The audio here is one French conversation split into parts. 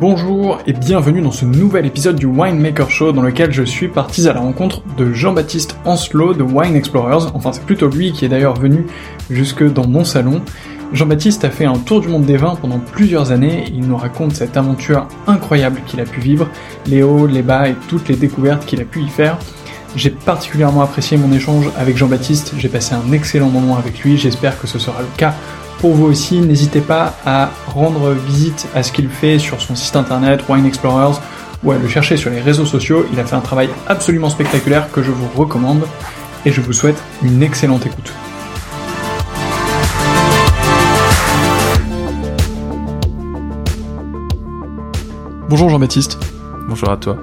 Bonjour et bienvenue dans ce nouvel épisode du Winemaker Show dans lequel je suis parti à la rencontre de Jean-Baptiste Ancelot de Wine Explorers. Enfin, c'est plutôt lui qui est d'ailleurs venu jusque dans mon salon. Jean-Baptiste a fait un tour du monde des vins pendant plusieurs années il nous raconte cette aventure incroyable qu'il a pu vivre, les hauts, les bas et toutes les découvertes qu'il a pu y faire. J'ai particulièrement apprécié mon échange avec Jean-Baptiste, j'ai passé un excellent moment avec lui, j'espère que ce sera le cas pour vous aussi, n'hésitez pas à rendre visite à ce qu'il fait sur son site internet Wine Explorers ou à le chercher sur les réseaux sociaux. Il a fait un travail absolument spectaculaire que je vous recommande et je vous souhaite une excellente écoute. Bonjour Jean-Baptiste. Bonjour à toi.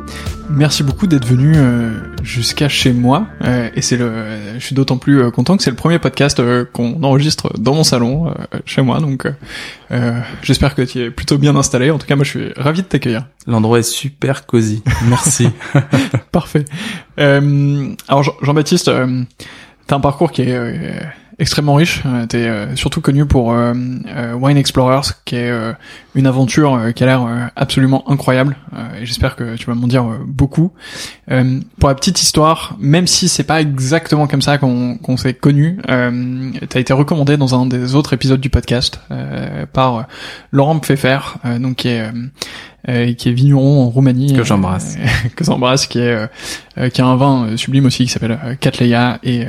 Merci beaucoup d'être venu euh, jusqu'à chez moi euh, et c'est le je suis d'autant plus euh, content que c'est le premier podcast qu'on enregistre dans mon salon chez moi donc j'espère que tu es plutôt bien installé en tout cas moi je suis ravi de t'accueillir. L'endroit est super cosy. Merci. Parfait. alors Jean-Baptiste t'as un parcours qui est extrêmement riche. Euh, t'es euh, surtout connu pour euh, Wine Explorers, qui est une aventure qui a l'air absolument incroyable. et j'espère que tu vas m'en dire beaucoup. pour la petite histoire, même si c'est pas exactement comme ça qu'on s'est connu, euh, t'as été recommandé dans un des autres épisodes du podcast par Laurent Pfeffer, donc qui est qui est vigneron en Roumanie. Que j'embrasse. Que j'embrasse qui est qui a un vin sublime aussi qui s'appelle Catleya et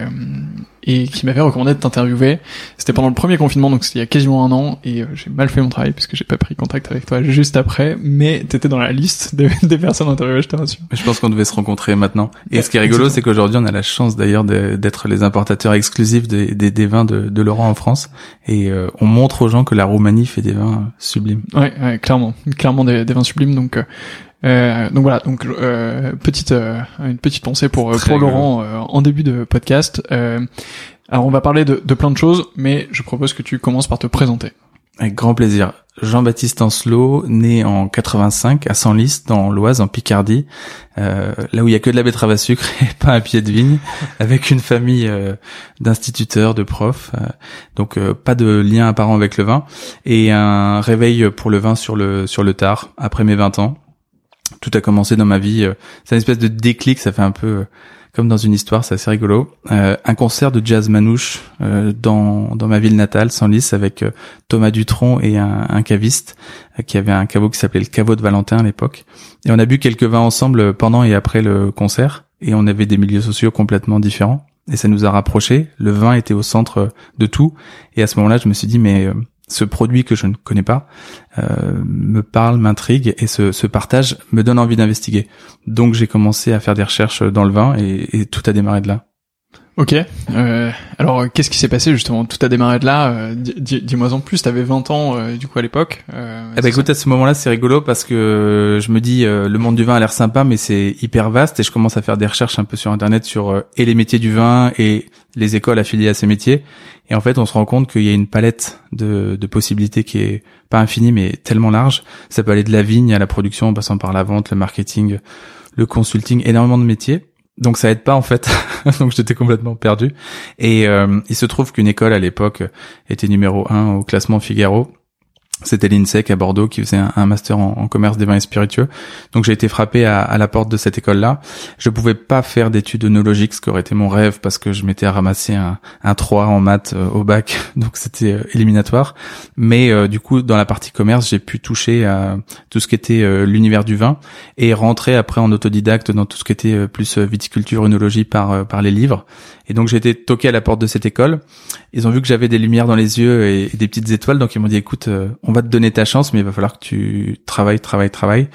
et qui m'avait recommandé de t'interviewer. C'était pendant le premier confinement, donc c'était il y a quasiment un an, et euh, j'ai mal fait mon travail puisque j'ai pas pris contact avec toi juste après, mais t'étais dans la liste des, des personnes interviewées, je te rassure. Je pense qu'on devait se rencontrer maintenant. Et ce qui est rigolo, c'est qu'aujourd'hui, on a la chance d'ailleurs d'être les importateurs exclusifs des, des, des vins de, de, Laurent en France, et euh, on montre aux gens que la Roumanie fait des vins sublimes. Ouais, ouais clairement, clairement des, des vins sublimes, donc. Euh, euh, donc voilà, donc euh, petite euh, une petite pensée pour pour Laurent euh, en début de podcast. alors on va parler de, de plein de choses, mais je propose que tu commences par te présenter. Avec grand plaisir. Jean-Baptiste Ancelot, né en 85 à Senlis, dans l'Oise, en Picardie, euh, là où il y a que de la betterave à sucre et pas un pied de vigne, avec une famille d'instituteurs, de profs, donc pas de lien apparent avec le vin, et un réveil pour le vin sur le sur le tard, après mes 20 ans tout a commencé dans ma vie. Euh, c'est une espèce de déclic, ça fait un peu euh, comme dans une histoire, c'est assez rigolo. Euh, un concert de jazz manouche dans dans ma ville natale, Senlis, avec Thomas Dutronc et un, un caviste qui avait un caveau qui s'appelait le caveau de Valentin à l'époque. Et on a bu quelques vins ensemble pendant et après le concert, et on avait des milieux sociaux complètement différents. Et ça nous a rapprochés. Le vin était au centre de tout. Et à ce moment-là, je me suis dit, mais ce produit que je ne connais pas euh, me parle, m'intrigue et ce, ce, partage me donne envie d'investiguer. Donc j'ai commencé à faire des recherches dans le vin et, et tout a démarré de là. Ok. Euh, alors, qu'est-ce qui s'est passé justement? Tout a démarré de là. Euh, dis-moi en plus. T'avais 20 ans euh, du coup à l'époque. Euh, eh ben écoute, à ce moment-là, c'est rigolo parce que je me dis le monde du vin a l'air sympa, mais c'est hyper vaste et je commence à faire des recherches un peu sur internet sur et les métiers du vin et les écoles affiliées à ces métiers. Et en fait, on se rend compte qu'il y a une palette de, possibilités qui est pas infinie, mais tellement large. Ça peut aller de la vigne à la production, en passant par la vente, le marketing, le consulting, énormément de métiers donc ça aide pas en fait. donc j'étais complètement perdu. Et euh, il se trouve qu'une école à l'époque était numéro un au classement Figaro c'était l'INSEC à Bordeaux qui faisait un, master en, commerce des vins et spiritueux. Donc j'ai été frappé à, la porte de cette école-là. Je pouvais pas faire d'études œnologiques, ce qui aurait été mon rêve parce que je m'étais ramassé un, un 3 en maths euh, au bac, donc c'était euh, éliminatoire. Mais euh, du coup, dans la partie commerce, j'ai pu toucher à tout ce qui était l'univers du vin et rentrer après en autodidacte dans tout ce qui était plus viticulture, œnologie par par les livres. Et donc j'ai été toqué à la porte de cette école. Ils ont vu que j'avais des lumières dans les yeux et, des petites étoiles, donc ils m'ont dit écoute, on va te donner ta chance, mais il va falloir que tu travailles, travailles, travailles.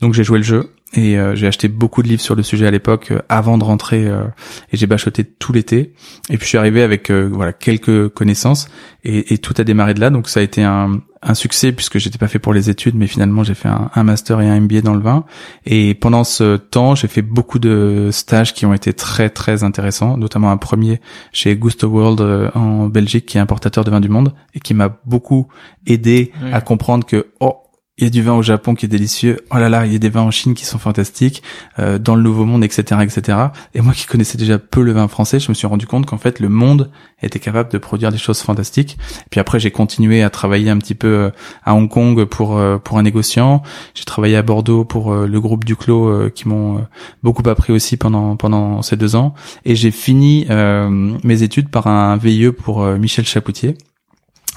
Donc j'ai joué le jeu et euh, j'ai acheté beaucoup de livres sur le sujet à l'époque euh, avant de rentrer et j'ai bachoté tout l'été. Et puis je suis arrivé avec voilà quelques connaissances et, tout a démarré de là. Donc ça a été un, un succès puisque j'étais pas fait pour les études, mais finalement j'ai fait un, un, master et un MBA dans le vin. Et pendant ce temps, j'ai fait beaucoup de stages qui ont été très très intéressants, notamment un premier chez Gusto World euh, en Belgique, qui est importateur de vin du monde et qui m'a beaucoup aidé à comprendre que oh il y a du vin au Japon qui est délicieux. Oh là là, il y a des vins en Chine qui sont fantastiques, euh, dans le Nouveau Monde, etc., etc. Et moi qui connaissais déjà peu le vin français, je me suis rendu compte qu'en fait le monde était capable de produire des choses fantastiques. Puis après, j'ai continué à travailler un petit peu euh, à Hong Kong pour euh, pour un négociant. J'ai travaillé à Bordeaux pour le groupe Duclos qui m'ont beaucoup appris aussi pendant pendant ces deux ans. Et j'ai fini mes études par un VIE pour Michel Chapoutier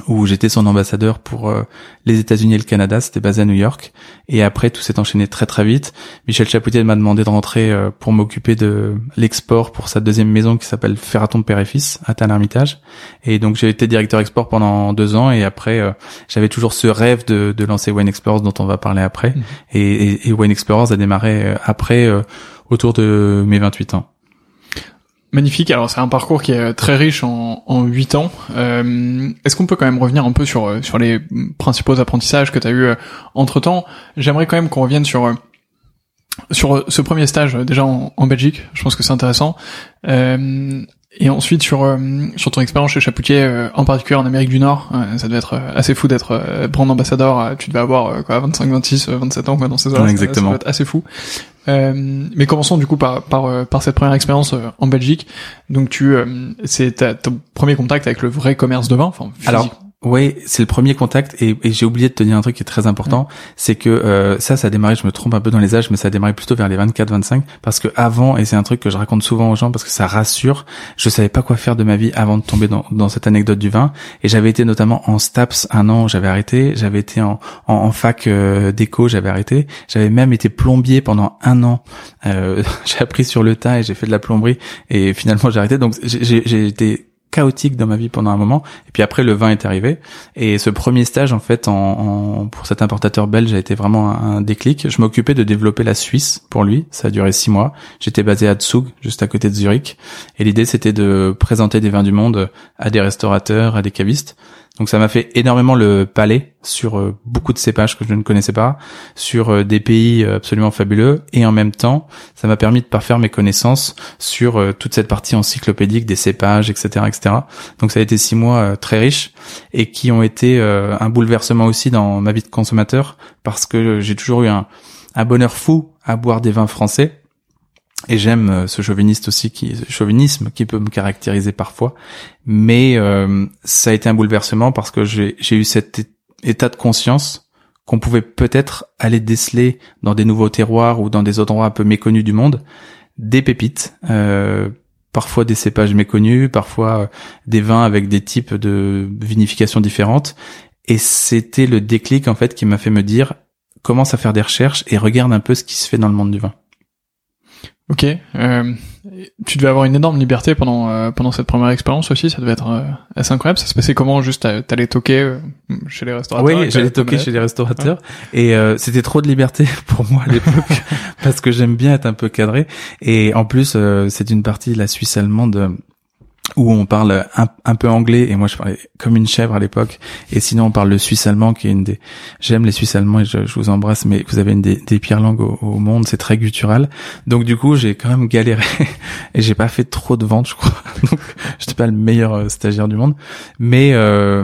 où j'étais son ambassadeur pour euh, les États-Unis et le Canada, c'était basé à New York. Et après, tout s'est enchaîné très très vite. Michel Chapoutier m'a demandé de rentrer euh, pour m'occuper de l'export pour sa deuxième maison qui s'appelle Ferraton Père et Fils à Tain-l'Hermitage. Et donc j'ai été directeur export pendant deux ans et après euh, j'avais toujours ce rêve de, de, lancer Wine Explorers dont on va parler après. Mmh. Et, et, et, Wine Explorers a démarré après autour de mes 28 ans. Magnifique. Alors c'est un parcours qui est très riche en, en 8 ans. Euh, Est-ce qu'on peut quand même revenir un peu sur euh, sur les principaux apprentissages que tu as eu euh, entre temps J'aimerais quand même qu'on revienne sur euh, sur ce premier stage déjà en, en Belgique. Je pense que c'est intéressant. Et ensuite sur sur ton expérience chez Chapoutier, en particulier en Amérique du Nord, ça devait être assez fou d'être brand ambassadeur. tu devais avoir quoi 25, 26, 27 ans quoi dans ces heures. exactement. Ça, ça être assez fou. Euh, mais commençons du coup par par, euh, par cette première expérience euh, en Belgique. Donc tu, c'est ton premier contact avec le vrai commerce de vin, enfin. Alors oui, c'est le premier contact et, j'ai oublié de te dire un truc qui est très important, c'est que euh, ça, ça a démarré, je me trompe un peu dans les âges, mais ça a démarré plutôt vers les 24-25 parce que avant, et c'est un truc que je raconte souvent aux gens parce que ça rassure, je savais pas quoi faire de ma vie avant de tomber dans, dans cette anecdote du vin. Et j'avais été notamment en STAPS un an, j'avais arrêté, j'avais été en, en, fac euh, d'éco, j'avais arrêté, j'avais même été plombier pendant un an, euh, j'ai appris sur le tas et j'ai fait de la plomberie et finalement j'ai arrêté, donc j'ai été chaotique dans ma vie pendant un moment. Et puis après, le vin est arrivé. Et ce premier stage, en fait, en, pour cet importateur belge, a été vraiment un, déclic. Je m'occupais de développer la Suisse pour lui. Ça a duré six mois. J'étais basé à Zug, juste à côté de Zurich. Et l'idée, c'était de présenter des vins du monde à des restaurateurs, à des cavistes. Donc ça m'a fait énormément le palais sur euh, beaucoup de cépages que je ne connaissais pas, sur euh, des pays euh, absolument fabuleux, et en même temps, ça m'a permis de parfaire mes connaissances sur toute cette partie encyclopédique des cépages, etc., etc. Donc ça a été six mois très riches et qui ont été un bouleversement aussi dans ma vie de consommateur parce que j'ai toujours eu un, un bonheur fou à boire des vins français et j'aime euh, ce chauviniste aussi qui chauvinisme qui peut me caractériser parfois. Mais euh, ça a été un bouleversement parce que j'ai eu cet état de conscience qu'on pouvait peut-être aller déceler dans des nouveaux terroirs ou dans des endroits un peu méconnus du monde des pépites euh, parfois des cépages méconnus parfois des vins avec des types de vinification différentes. Et c'était le déclic en fait qui m'a fait me dire commence à faire des recherches et regarde un peu ce qui se fait dans le monde du vin Ok. Euh, tu devais avoir une énorme liberté pendant euh, pendant cette première expérience aussi. Ça devait être euh, assez incroyable. Ça se passait comment Juste t'allais toquer euh, chez les restaurateurs Oui, j'allais toquer chez les restaurateurs. Et c'était trop de liberté pour moi à l'époque parce que j'aime bien être un peu cadré. Et en plus, c'est une partie de la Suisse allemande où on parle un, peu anglais et moi je parlais comme une chèvre à l'époque. Et sinon on parle le suisse allemand qui est une des j'aime les suisses allemands et je, vous embrasse mais vous avez une des, pires langues au, monde c'est très guttural. Donc du coup j'ai quand même galéré et j'ai pas fait trop de ventes je crois. Donc j'étais pas le meilleur euh, stagiaire du monde. Mais euh,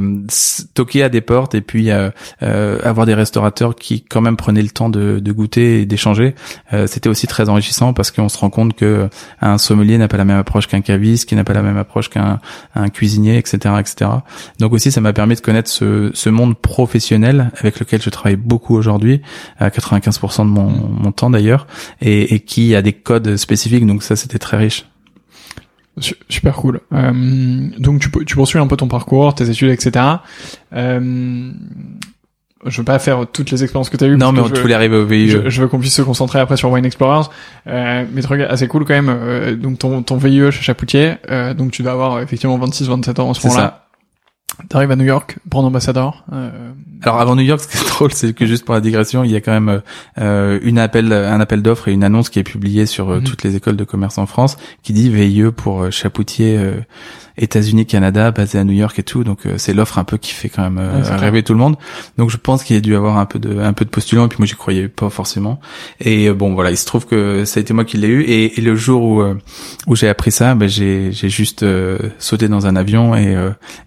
toquer à des portes et puis euh, euh, avoir des restaurateurs qui quand même prenaient le temps de, de goûter et d'échanger euh, c'était aussi très enrichissant parce qu'on se rend compte que un sommelier n'a pas la même approche qu'un caviste qui n'a pas la même approche qu'un un cuisinier, etc., etc. Donc aussi, ça m'a permis de connaître ce, monde professionnel avec lequel je travaille beaucoup aujourd'hui, à 95% de mon, temps d'ailleurs, et, qui a des codes spécifiques. Donc ça, c'était très riche. Super cool. Euh, donc tu, tu poursuis un peu ton parcours, tes études, etc. je veux pas faire toutes les expériences que tu as eues. Non, mais on voulait arriver au VIE. Je, veux qu'on puisse se concentrer après sur Wine Explorers. Euh, mais truc assez cool quand même. Euh, donc ton, ton VIE chez Chapoutier, euh, donc tu vas avoir effectivement 26-27 ans en ce moment-là. T'arrives à New York, brand ambassadeur. Euh... Alors avant New York, ce qui est drôle, c'est que juste pour la digression, il y a quand même euh, une appel, un appel d'offres et une annonce qui est publiée sur euh, mhm. toutes les écoles de commerce en France, qui dit VIE pour euh, Chapoutier États-Unis, Canada, basé à New York et tout. Donc euh, c'est l'offre un peu qui fait quand même euh, rêver tout le monde. Donc je pense qu'il y a dû avoir un peu de un peu de postulants. Et puis moi j'y croyais pas forcément. Et euh, bon voilà, il se trouve que ça a été moi qui l'ai eu. Et, le jour où où j'ai appris ça, ben, j'ai j'ai juste sauté dans un avion et,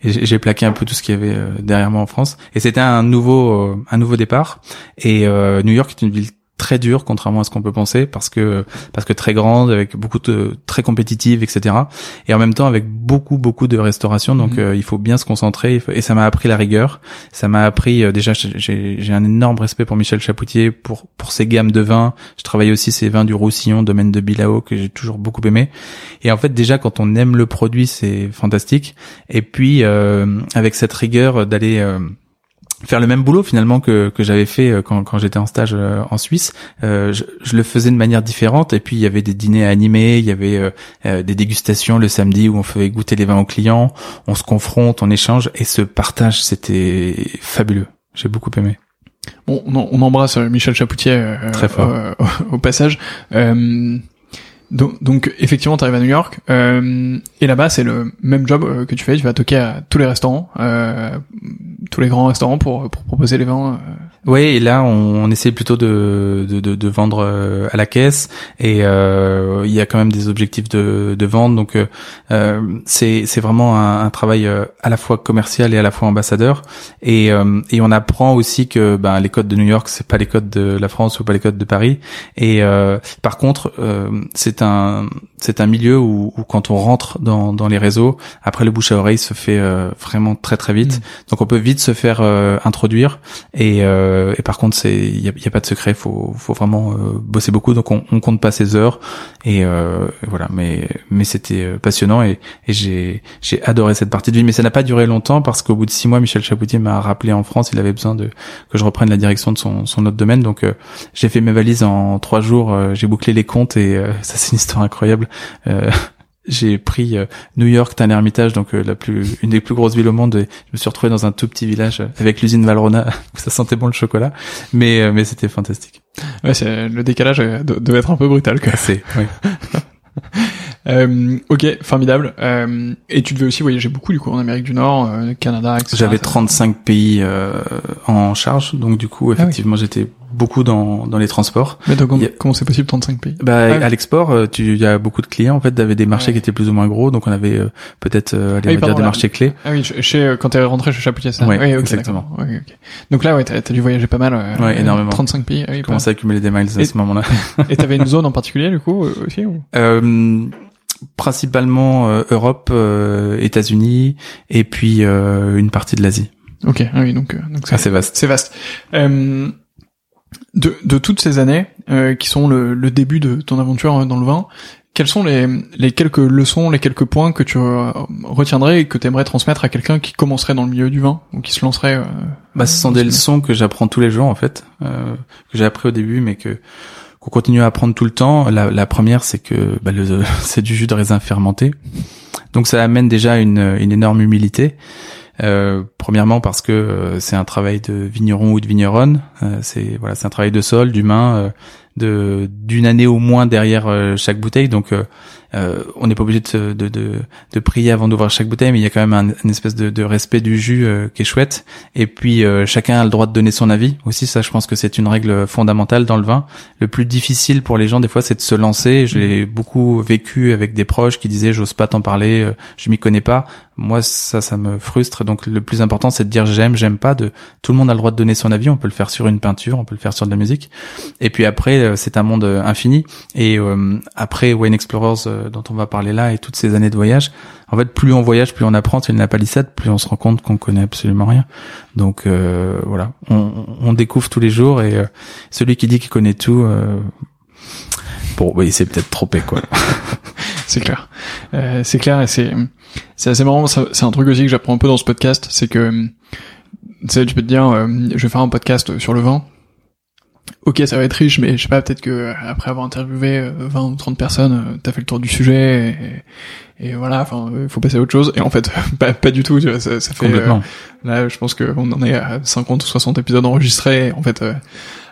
et j'ai plaqué un peu tout ce qu'il y avait derrière moi en France. Et c'était un nouveau un nouveau départ. Et New York est une ville très dur contrairement à ce qu'on peut penser parce que parce que très grande avec beaucoup de très compétitive etc et en même temps avec beaucoup beaucoup de restauration. Donc mhm. euh, il faut bien se concentrer. Et ça m'a appris la rigueur. Ça m'a appris euh, déjà j'ai j'ai un énorme respect pour Michel Chapoutier pour pour ses gammes de vins je travaille aussi ses vins du Roussillon domaine de Bilao que j'ai toujours beaucoup aimé. Et en fait déjà quand on aime le produit c'est fantastique. Et puis euh, avec cette rigueur d'aller faire le même boulot finalement que, que j'avais fait euh, quand, quand j'étais en stage euh, en Suisse. Euh, je, je, le faisais de manière différente et puis il y avait des dîners animés, il y avait des dégustations le samedi où on faisait goûter les vins aux clients, on se confronte, on échange et ce partage c'était fabuleux. J'ai beaucoup aimé. Bon, on, on embrasse Michel Chapoutier Très fort. au, passage. Donc, donc, effectivement, tu arrives à New York euh, et là-bas, c'est le même job que tu fais. Tu vas toquer à tous les restaurants, euh, tous les grands restaurants pour, pour proposer les vins. Euh. Oui, et là, on, on essaie plutôt de, de, de, de, vendre euh, à la caisse et euh, il y a quand même des objectifs de, de vente. Donc, euh, c'est c'est vraiment un, un, travail à la fois commercial et à la fois ambassadeur. Et, et on apprend aussi que ben, les codes de New York, c'est pas les codes de la France ou pas les codes de Paris. Et par contre, c'est un c'est un milieu où, où, quand on rentre dans, dans les réseaux, après le bouche à oreille se fait vraiment très très vite. Mm. Donc on peut vite se faire euh, introduire. Et, euh, et par contre c'est il y a, y a, pas de secret. Faut faut vraiment euh, bosser beaucoup. Donc on, on compte pas ses heures. Et voilà. Mais mais c'était passionnant. Et, et j'ai j'ai adoré cette partie de vie. Mais ça n'a pas duré longtemps parce qu'au bout de six mois Michel Chapoutier m'a rappelé en France. Il avait besoin de que je reprenne la direction de son son autre domaine. Donc j'ai fait mes valises en trois jours. J'ai bouclé les comptes. Et ça c'est une histoire incroyable j'ai pris euh, New York, t'as un ermitage, donc euh, la plus, une des plus grosses villes au monde. Et je me suis retrouvé dans un tout petit village avec l'usine Valrona où ça sentait bon le chocolat, mais mais c'était fantastique. Ouais, c'est le décalage devait être un peu brutal. Quoi. C'est. Oui. Euh, ok, formidable. Euh, et tu devais aussi voyager beaucoup du coup en Amérique du Nord, euh, Canada, etc. J'avais 35 pays euh, en charge, donc du coup, ah effectivement, j'étais beaucoup dans, dans les transports. Mais donc, comment c'est possible 35 pays Bah, ah à l'export, euh, tu il y a beaucoup de clients en fait, avait des marchés qui étaient plus ou moins gros, donc on avait euh, peut-être euh, ah dire des marchés clés. Ah oui, chez quand t'es rentré chez Chapoutier, ça. Ouais, oui, exactement. Donc là, ouais, t'as as dû voyager pas mal. ouais, énormément. 35 pays. Oui, commencé à accumuler des miles à ce moment-là. et t'avais une zone en particulier du coup aussi ou? Principalement euh, Europe, euh, États-Unis et puis euh, une partie de l'Asie. Ok, ah oui, donc donc c'est vaste. C'est vaste. De, de toutes ces années qui sont le, le, début de ton aventure dans le vin, quelles sont les, les quelques leçons, les quelques points que tu retiendrais et que tu aimerais transmettre à quelqu'un qui commencerait dans le milieu du vin ou qui se lancerait Bah, ce sont des leçons que j'apprends tous les jours en fait, que j'ai appris au début, mais que qu'on continue à apprendre tout le temps. La, la première, c'est que bah, c'est du jus de raisin fermenté, donc ça amène déjà une, une énorme humilité. Euh, premièrement parce que euh, c'est un travail de vigneron ou de vigneronne, euh, c'est voilà, c'est un travail de sol, d'humain, euh, de d'une année au moins derrière chaque bouteille. Donc euh, on n'est pas obligé de, de, de, de, prier avant d'ouvrir chaque bouteille, mais il y a quand même un, une espèce de, de respect du jus euh, qui est chouette. Et puis euh, chacun a le droit de donner son avis. Aussi, ça, je pense que c'est une règle fondamentale dans le vin. Le plus difficile pour les gens, des fois, c'est de se lancer. Je l'ai beaucoup vécu avec des proches qui disaient, j'ose pas t'en parler, je m'y connais pas. Moi, ça, ça me frustre. Donc, le plus important, c'est de dire j'aime, j'aime pas. De tout le monde a le droit de donner son avis. On peut le faire sur une peinture, on peut le faire sur de la musique. Et puis après, c'est un monde infini. Et après, Wayne Explorers euh, dont on va parler là et toutes ces années de voyage, en fait, plus on voyage, plus on apprend. C'est une palissade, plus on se rend compte qu'on connaît absolument rien. Donc euh, voilà, on, on, découvre tous les jours et euh, celui qui dit qu'il connaît tout, bon, oui, c'est peut-être trompé quoi. c'est clair, c'est clair et c'est c'est assez marrant. C'est un truc aussi que j'apprends un peu dans ce podcast, c'est que tu sais, tu peux te dire, je vais faire un podcast sur le vin. Ok ça va être riche mais je sais pas peut-être que après avoir interviewé 20 euh, ou 30 personnes euh, t'as fait le tour du sujet et, et voilà enfin il faut passer à autre chose. Et en fait pas, pas du tout tu vois, ça, ça fait euh, là je pense qu'on en est à 50 ou 60 épisodes enregistrés. En fait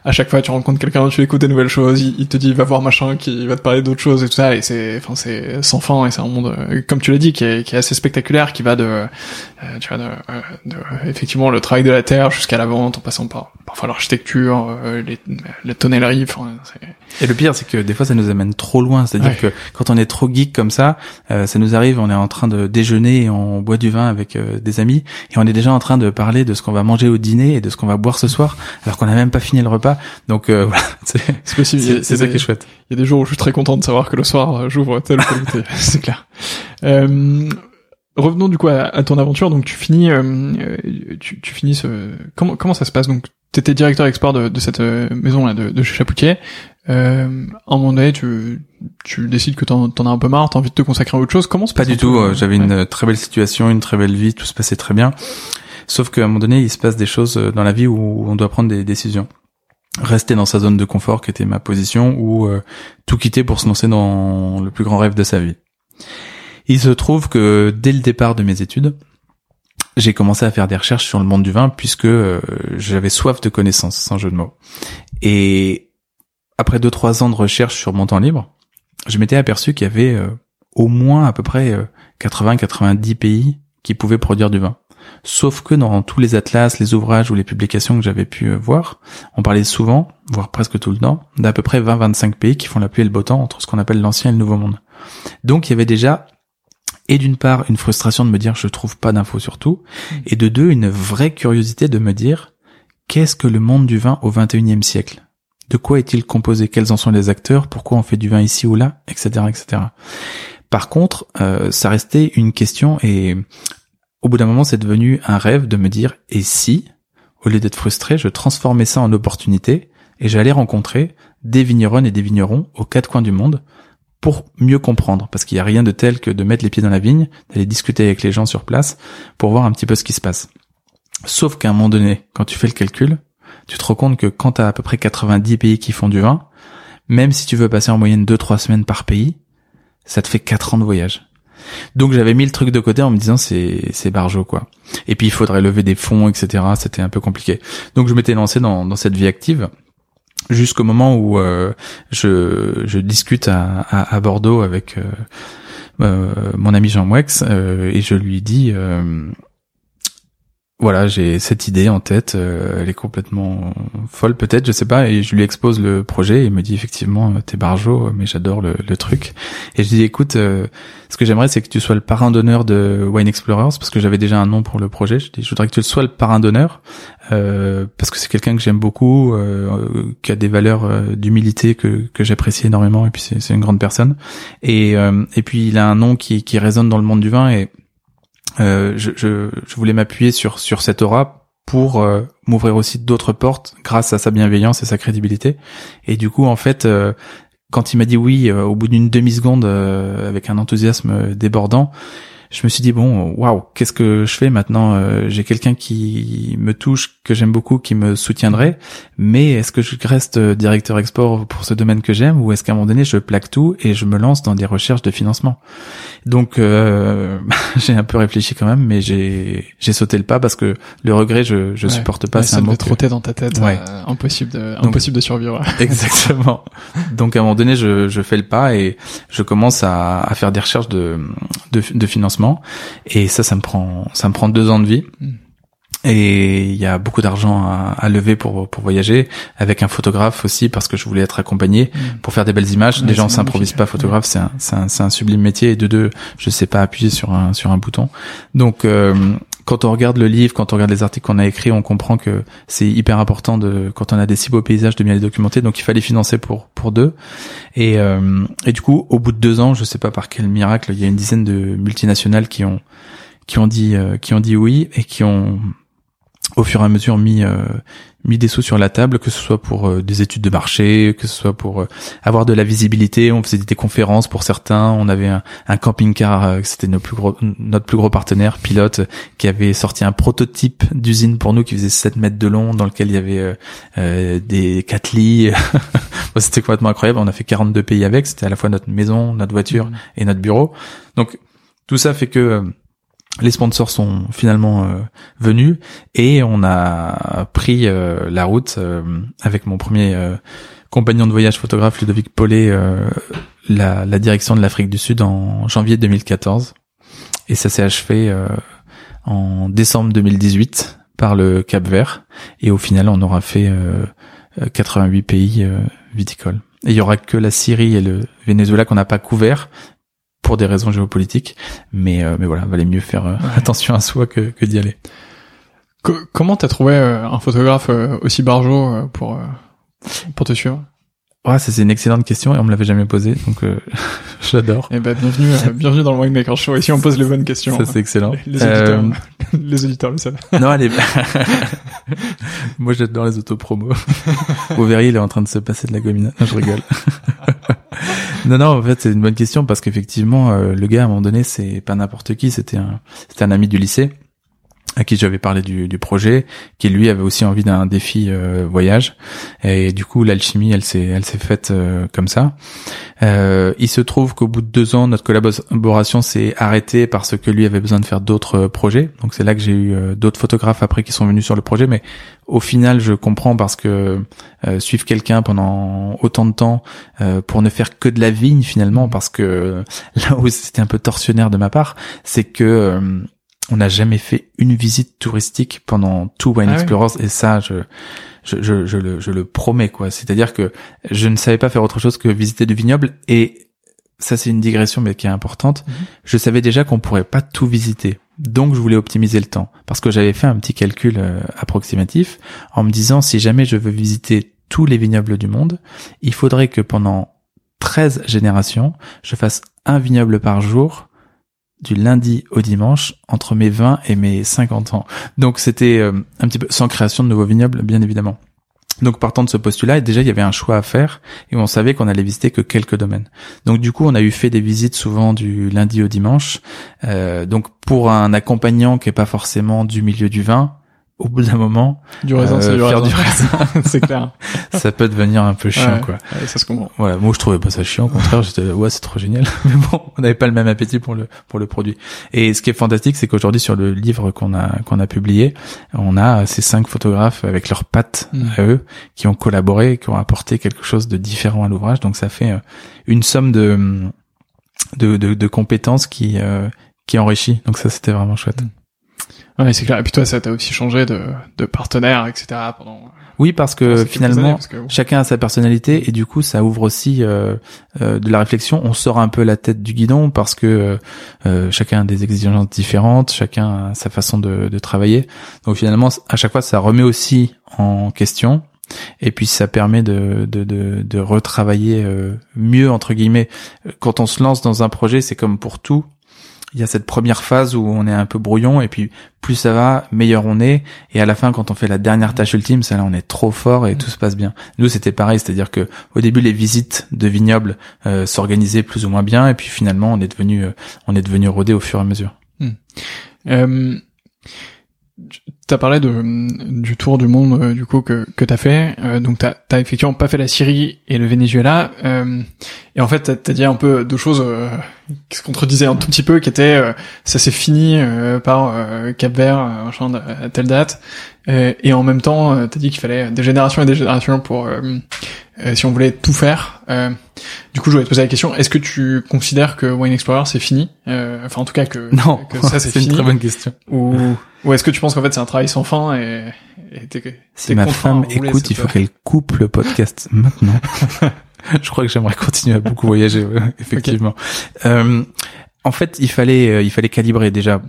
à chaque fois tu rencontres quelqu'un, tu écoutes des nouvelles choses, il, te dit va voir machin, qui va te parler d'autres choses et tout ça, et c'est, enfin c'est sans fin et c'est un monde, euh, comme tu l'as dit, qui est, qui est assez spectaculaire, qui va de, euh, tu vois, de, euh, de, effectivement le travail de la terre jusqu'à la vente, en passant par parfois l'architecture, les, la tonnellerie, enfin. Et le pire, c'est que des fois, ça nous amène trop loin. C'est-à-dire que quand on est trop geek comme ça, ça nous arrive, on est en train de déjeuner et on boit du vin avec des amis, et on est déjà en train de parler de ce qu'on va manger au dîner et de ce qu'on va boire ce soir, alors qu'on n'a même pas fini le repas. Donc euh, voilà, c'est possible. C'est ça qui est chouette. Il y a des jours où je suis très content de savoir que le soir euh, j'ouvre tel ou c'est clair. Euh, revenons du coup à, ton aventure. Donc tu finis, euh, tu, tu, finis ce. Comment comment ça se passe? Donc t'étais directeur export de, de cette maison là de, de chez Chapoutier. Euh, à un moment donné, tu, tu décides que t'en, en as un peu marre, t'as envie de te consacrer à autre chose. Comment se passe Pas du tout. J'avais une très belle situation, une très belle vie, tout se passait très bien. Sauf qu'à un moment donné, il se passe des choses dans la vie où on doit prendre des décisions rester dans sa zone de confort qui était ma position ou euh, tout quitter pour se lancer dans le plus grand rêve de sa vie. Il se trouve que dès le départ de mes études, j'ai commencé à faire des recherches sur le monde du vin puisque euh, j'avais soif de connaissances, sans jeu de mots. Et après deux trois ans de recherche sur mon temps libre, je m'étais aperçu qu'il y avait euh, au moins à peu près 80-90 pays qui pouvaient produire du vin. Sauf que dans tous les atlas, les ouvrages ou les publications que j'avais pu euh, voir, on parlait souvent, voire presque tout le temps, d'à peu près 20-25 pays qui font la pluie et le beau temps entre ce qu'on appelle l'ancien et le nouveau monde. Donc il y avait déjà et d'une part une frustration de me dire je trouve pas d'infos sur tout, et de deux une vraie curiosité de me dire qu'est-ce que le monde du vin au 21e siècle? De quoi est-il composé? Quels en sont les acteurs? Pourquoi on fait du vin ici ou là? Etc. etc. Par contre, euh, ça restait une question et au bout d'un moment, c'est devenu un rêve de me dire, et si, au lieu d'être frustré, je transformais ça en opportunité et j'allais rencontrer des vignerons et des vignerons aux quatre coins du monde pour mieux comprendre, parce qu'il n'y a rien de tel que de mettre les pieds dans la vigne, d'aller discuter avec les gens sur place pour voir un petit peu ce qui se passe. Sauf qu'à un moment donné, quand tu fais le calcul, tu te rends compte que quand tu as à peu près 90 pays qui font du vin, même si tu veux passer en moyenne 2-3 semaines par pays, ça te fait 4 ans de voyage. Donc j'avais mis le truc de côté en me disant c'est c'est barjo quoi. Et puis il faudrait lever des fonds, etc. C'était un peu compliqué. Donc je m'étais lancé dans, dans cette vie active jusqu'au moment où euh, je, je discute à, à, Bordeaux avec euh, euh, mon ami Jean Mouex et je lui dis voilà, j'ai cette idée en tête, euh, elle est complètement folle peut-être, je sais pas, et je lui expose le projet, et il me dit effectivement, euh, t'es barjo, mais j'adore le, le, truc. Et je dis, écoute, euh, ce que j'aimerais, c'est que tu sois le parrain d'honneur de Wine Explorers, parce que j'avais déjà un nom pour le projet. Je dis, je voudrais que tu sois le parrain d'honneur, parce que c'est quelqu'un que j'aime beaucoup, qui a des valeurs d'humilité que, que j'apprécie énormément, et puis c'est une grande personne. Et, et puis il a un nom qui, qui résonne dans le monde du vin, et euh, je, je, je, voulais m'appuyer sur sur cette aura pour euh, m'ouvrir aussi d'autres portes grâce à sa bienveillance et sa crédibilité. Et du coup, en fait, euh, quand il m'a dit oui, au bout d'une demi seconde, avec un enthousiasme débordant, je me suis dit bon, waouh, qu'est-ce que je fais maintenant euh, J'ai quelqu'un qui me touche, que j'aime beaucoup, qui me soutiendrait, mais est-ce que je reste directeur export pour ce domaine que j'aime, ou est-ce qu'à un moment donné je plaque tout et je me lance dans des recherches de financement? Donc euh, j'ai un peu réfléchi quand même, mais j'ai j'ai sauté le pas parce que le regret, je je supporte pas. c'est un mot trotter dans ta tête, ouais. Euh, impossible de impossible de survivre. Exactement. Donc à un moment donné, je je fais le pas et je commence à, à faire des recherches de de, de financement et ça, ça me prend, ça me prend deux ans de vie. Hmm. Et il y a beaucoup d'argent à, à, lever pour pour voyager, avec un photographe aussi parce que je voulais être accompagné hmm. pour faire des belles images. Déjà, on s'improvise pas photographe, c'est un c'est un, un, sublime métier. Et de deux, je sais pas appuyer sur un sur un bouton. Donc euh, quand on regarde le livre, quand on regarde les articles qu'on a écrits, on comprend que c'est hyper important de, quand on a des si beaux paysages, de bien les documenter. Donc il fallait financer pour pour deux. Et euh, et du coup, au bout de deux ans, je sais pas par quel miracle, il y a une dizaine de multinationales qui ont qui ont dit euh, qui ont dit oui et qui ont au fur et à mesure mis euh, mis des sous sur la table, que ce soit pour euh, des études de marché, que ce soit pour euh, avoir de la visibilité. On faisait des conférences pour certains. On avait un, un camping-car, c'était notre plus gros notre plus gros partenaire pilote, qui avait sorti un prototype d'usine pour nous qui faisait 7 mètres de long, dans lequel il y avait des 4 lits. c'était complètement incroyable. On a fait 42 pays avec. C'était à la fois notre maison, notre voiture mmh. et notre bureau. Donc tout ça fait que les sponsors sont finalement euh, venus et on a pris euh, la route euh, avec mon premier compagnon de voyage photographe Ludovic Paulet la, direction de l'Afrique du Sud en janvier 2014 et ça s'est achevé en décembre 2018 par le Cap Vert et au final on aura fait 88 pays viticoles. Et il y aura que la Syrie et le Venezuela qu'on n'a pas couvert, pour des raisons géopolitiques. Mais, euh, mais voilà, valait mieux faire euh, attention à soi que, que d'y aller. comment t'as trouvé euh, un photographe aussi barjot pour, pour te suivre? Ouais, c'est une excellente question et on me l'avait jamais posée, donc j'adore. Eh ben bienvenue, bienvenue dans le Winemaker Show. Ici, on pose les bonnes questions. Ça c'est excellent. Les, auditeurs, les auditeurs le savent. Non, allez. Moi, j'adore les autopromos. Vous verriez, il est en train de se passer de la gomina. Non, je rigole. non, non, en fait, c'est une bonne question parce qu'effectivement, euh, le gars, à un moment donné, c'est pas n'importe qui, c'était un, c'était un ami du lycée à qui j'avais parlé du, du, projet, qui lui avait aussi envie d'un défi euh, voyage. Et du coup, l'alchimie, elle s'est, elle s'est faite euh, comme ça. Euh, il se trouve qu'au bout de deux ans, notre collaboration s'est arrêtée parce que lui avait besoin de faire d'autres projets. Donc c'est là que j'ai eu d'autres photographes après qui sont venus sur le projet. Mais au final, je comprends parce que suivre quelqu'un pendant autant de temps pour ne faire que de la vigne finalement, parce que là où c'était un peu torsionnaire de ma part, c'est que on n'a jamais fait une visite touristique pendant tout Wine ah Explorers et ça je je, je, je, le, je le promets quoi. C'est-à-dire que je ne savais pas faire autre chose que visiter du vignoble et ça c'est une digression mais qui est importante. Mhm. je savais déjà qu'on pourrait pas tout visiter. Donc je voulais optimiser le temps. Parce que j'avais fait un petit calcul euh, approximatif en me disant si jamais je veux visiter tous les vignobles du monde il faudrait que pendant 13 générations je fasse un vignoble par jour du lundi au dimanche entre mes 20 et mes 50 ans. Donc c'était euh, un petit peu sans création de nouveaux vignobles, bien évidemment. Donc partant de ce postulat, déjà il y avait un choix à faire et on savait qu'on allait visiter que quelques domaines. Donc du coup on a eu fait des visites souvent du lundi au dimanche. Euh, donc pour un accompagnant qui est pas forcément du milieu du vin, au bout d'un moment, du raisin, c'est du faire raisin. du raisin, c'est clair. ça peut devenir un peu chiant, Ouais. quoi. Ouais, ça se comprend. Voilà, moi je trouvais pas ça chiant, au contraire, j'étais ouais, c'est trop génial. Mais bon, on n'avait pas le même appétit pour le pour le produit. Et ce qui est fantastique, c'est qu'aujourd'hui sur le livre qu'on a qu'on a publié, on a ces cinq photographes avec leurs pattes Mm. à eux qui ont collaboré, qui ont apporté quelque chose de différent à l'ouvrage. Donc ça fait euh, une somme de de de, de compétences qui euh, qui enrichit. Donc ça c'était vraiment chouette. Ouais, c'est clair. Et puis toi, ça t'a aussi changé de, de partenaire, etc. pendant. Oui, parce que finalement années, parce que, bon, Chacun a sa personnalité et du coup ça ouvre aussi euh, euh, de la réflexion. On sort un peu la tête du guidon parce que euh, euh, chacun a des exigences différentes, chacun a sa façon de, de travailler. Donc finalement à chaque fois ça remet aussi en question et puis ça permet de, de, de, de retravailler euh, mieux entre guillemets. Quand on se lance dans un projet c'est comme pour tout. Il y a cette première phase où on est un peu brouillon et puis plus ça va, meilleur on est. Et à la fin, quand on fait la dernière tâche ultime, ça là, on est trop fort et tout se passe bien. Nous, c'était pareil, c'est-à-dire que au début, les visites de vignobles euh, s'organisaient plus ou moins bien, et puis finalement, on est devenu, euh, on est devenu rodé au fur et à mesure. Euh, t'as parlé de du tour du monde euh, du coup que que t'as fait. Euh, donc t'as t'as effectivement pas fait la Syrie et le Venezuela. Euh, et en fait t'as dit un peu deux choses euh, qui se contredisaient un tout petit peu, qui étaient euh, ça s'est fini par Cap Vert machin, à telle date. Et en même temps t'as dit qu'il fallait des générations et des générations pour si on voulait tout faire. Du coup je voulais te poser la question est-ce que tu considères que Wine Explorer c'est fini Euh, Enfin en tout cas que Non, que ça c'est une très bonne question. Ou, ou est-ce que tu penses qu'en fait c'est un travail sans fin et, et Si ma femme rouler écoute, il faut qu'elle coupe le podcast maintenant. Je crois que j'aimerais continuer à beaucoup voyager, ouais, effectivement. Euh, en fait, il fallait, euh, il fallait calibrer déjà.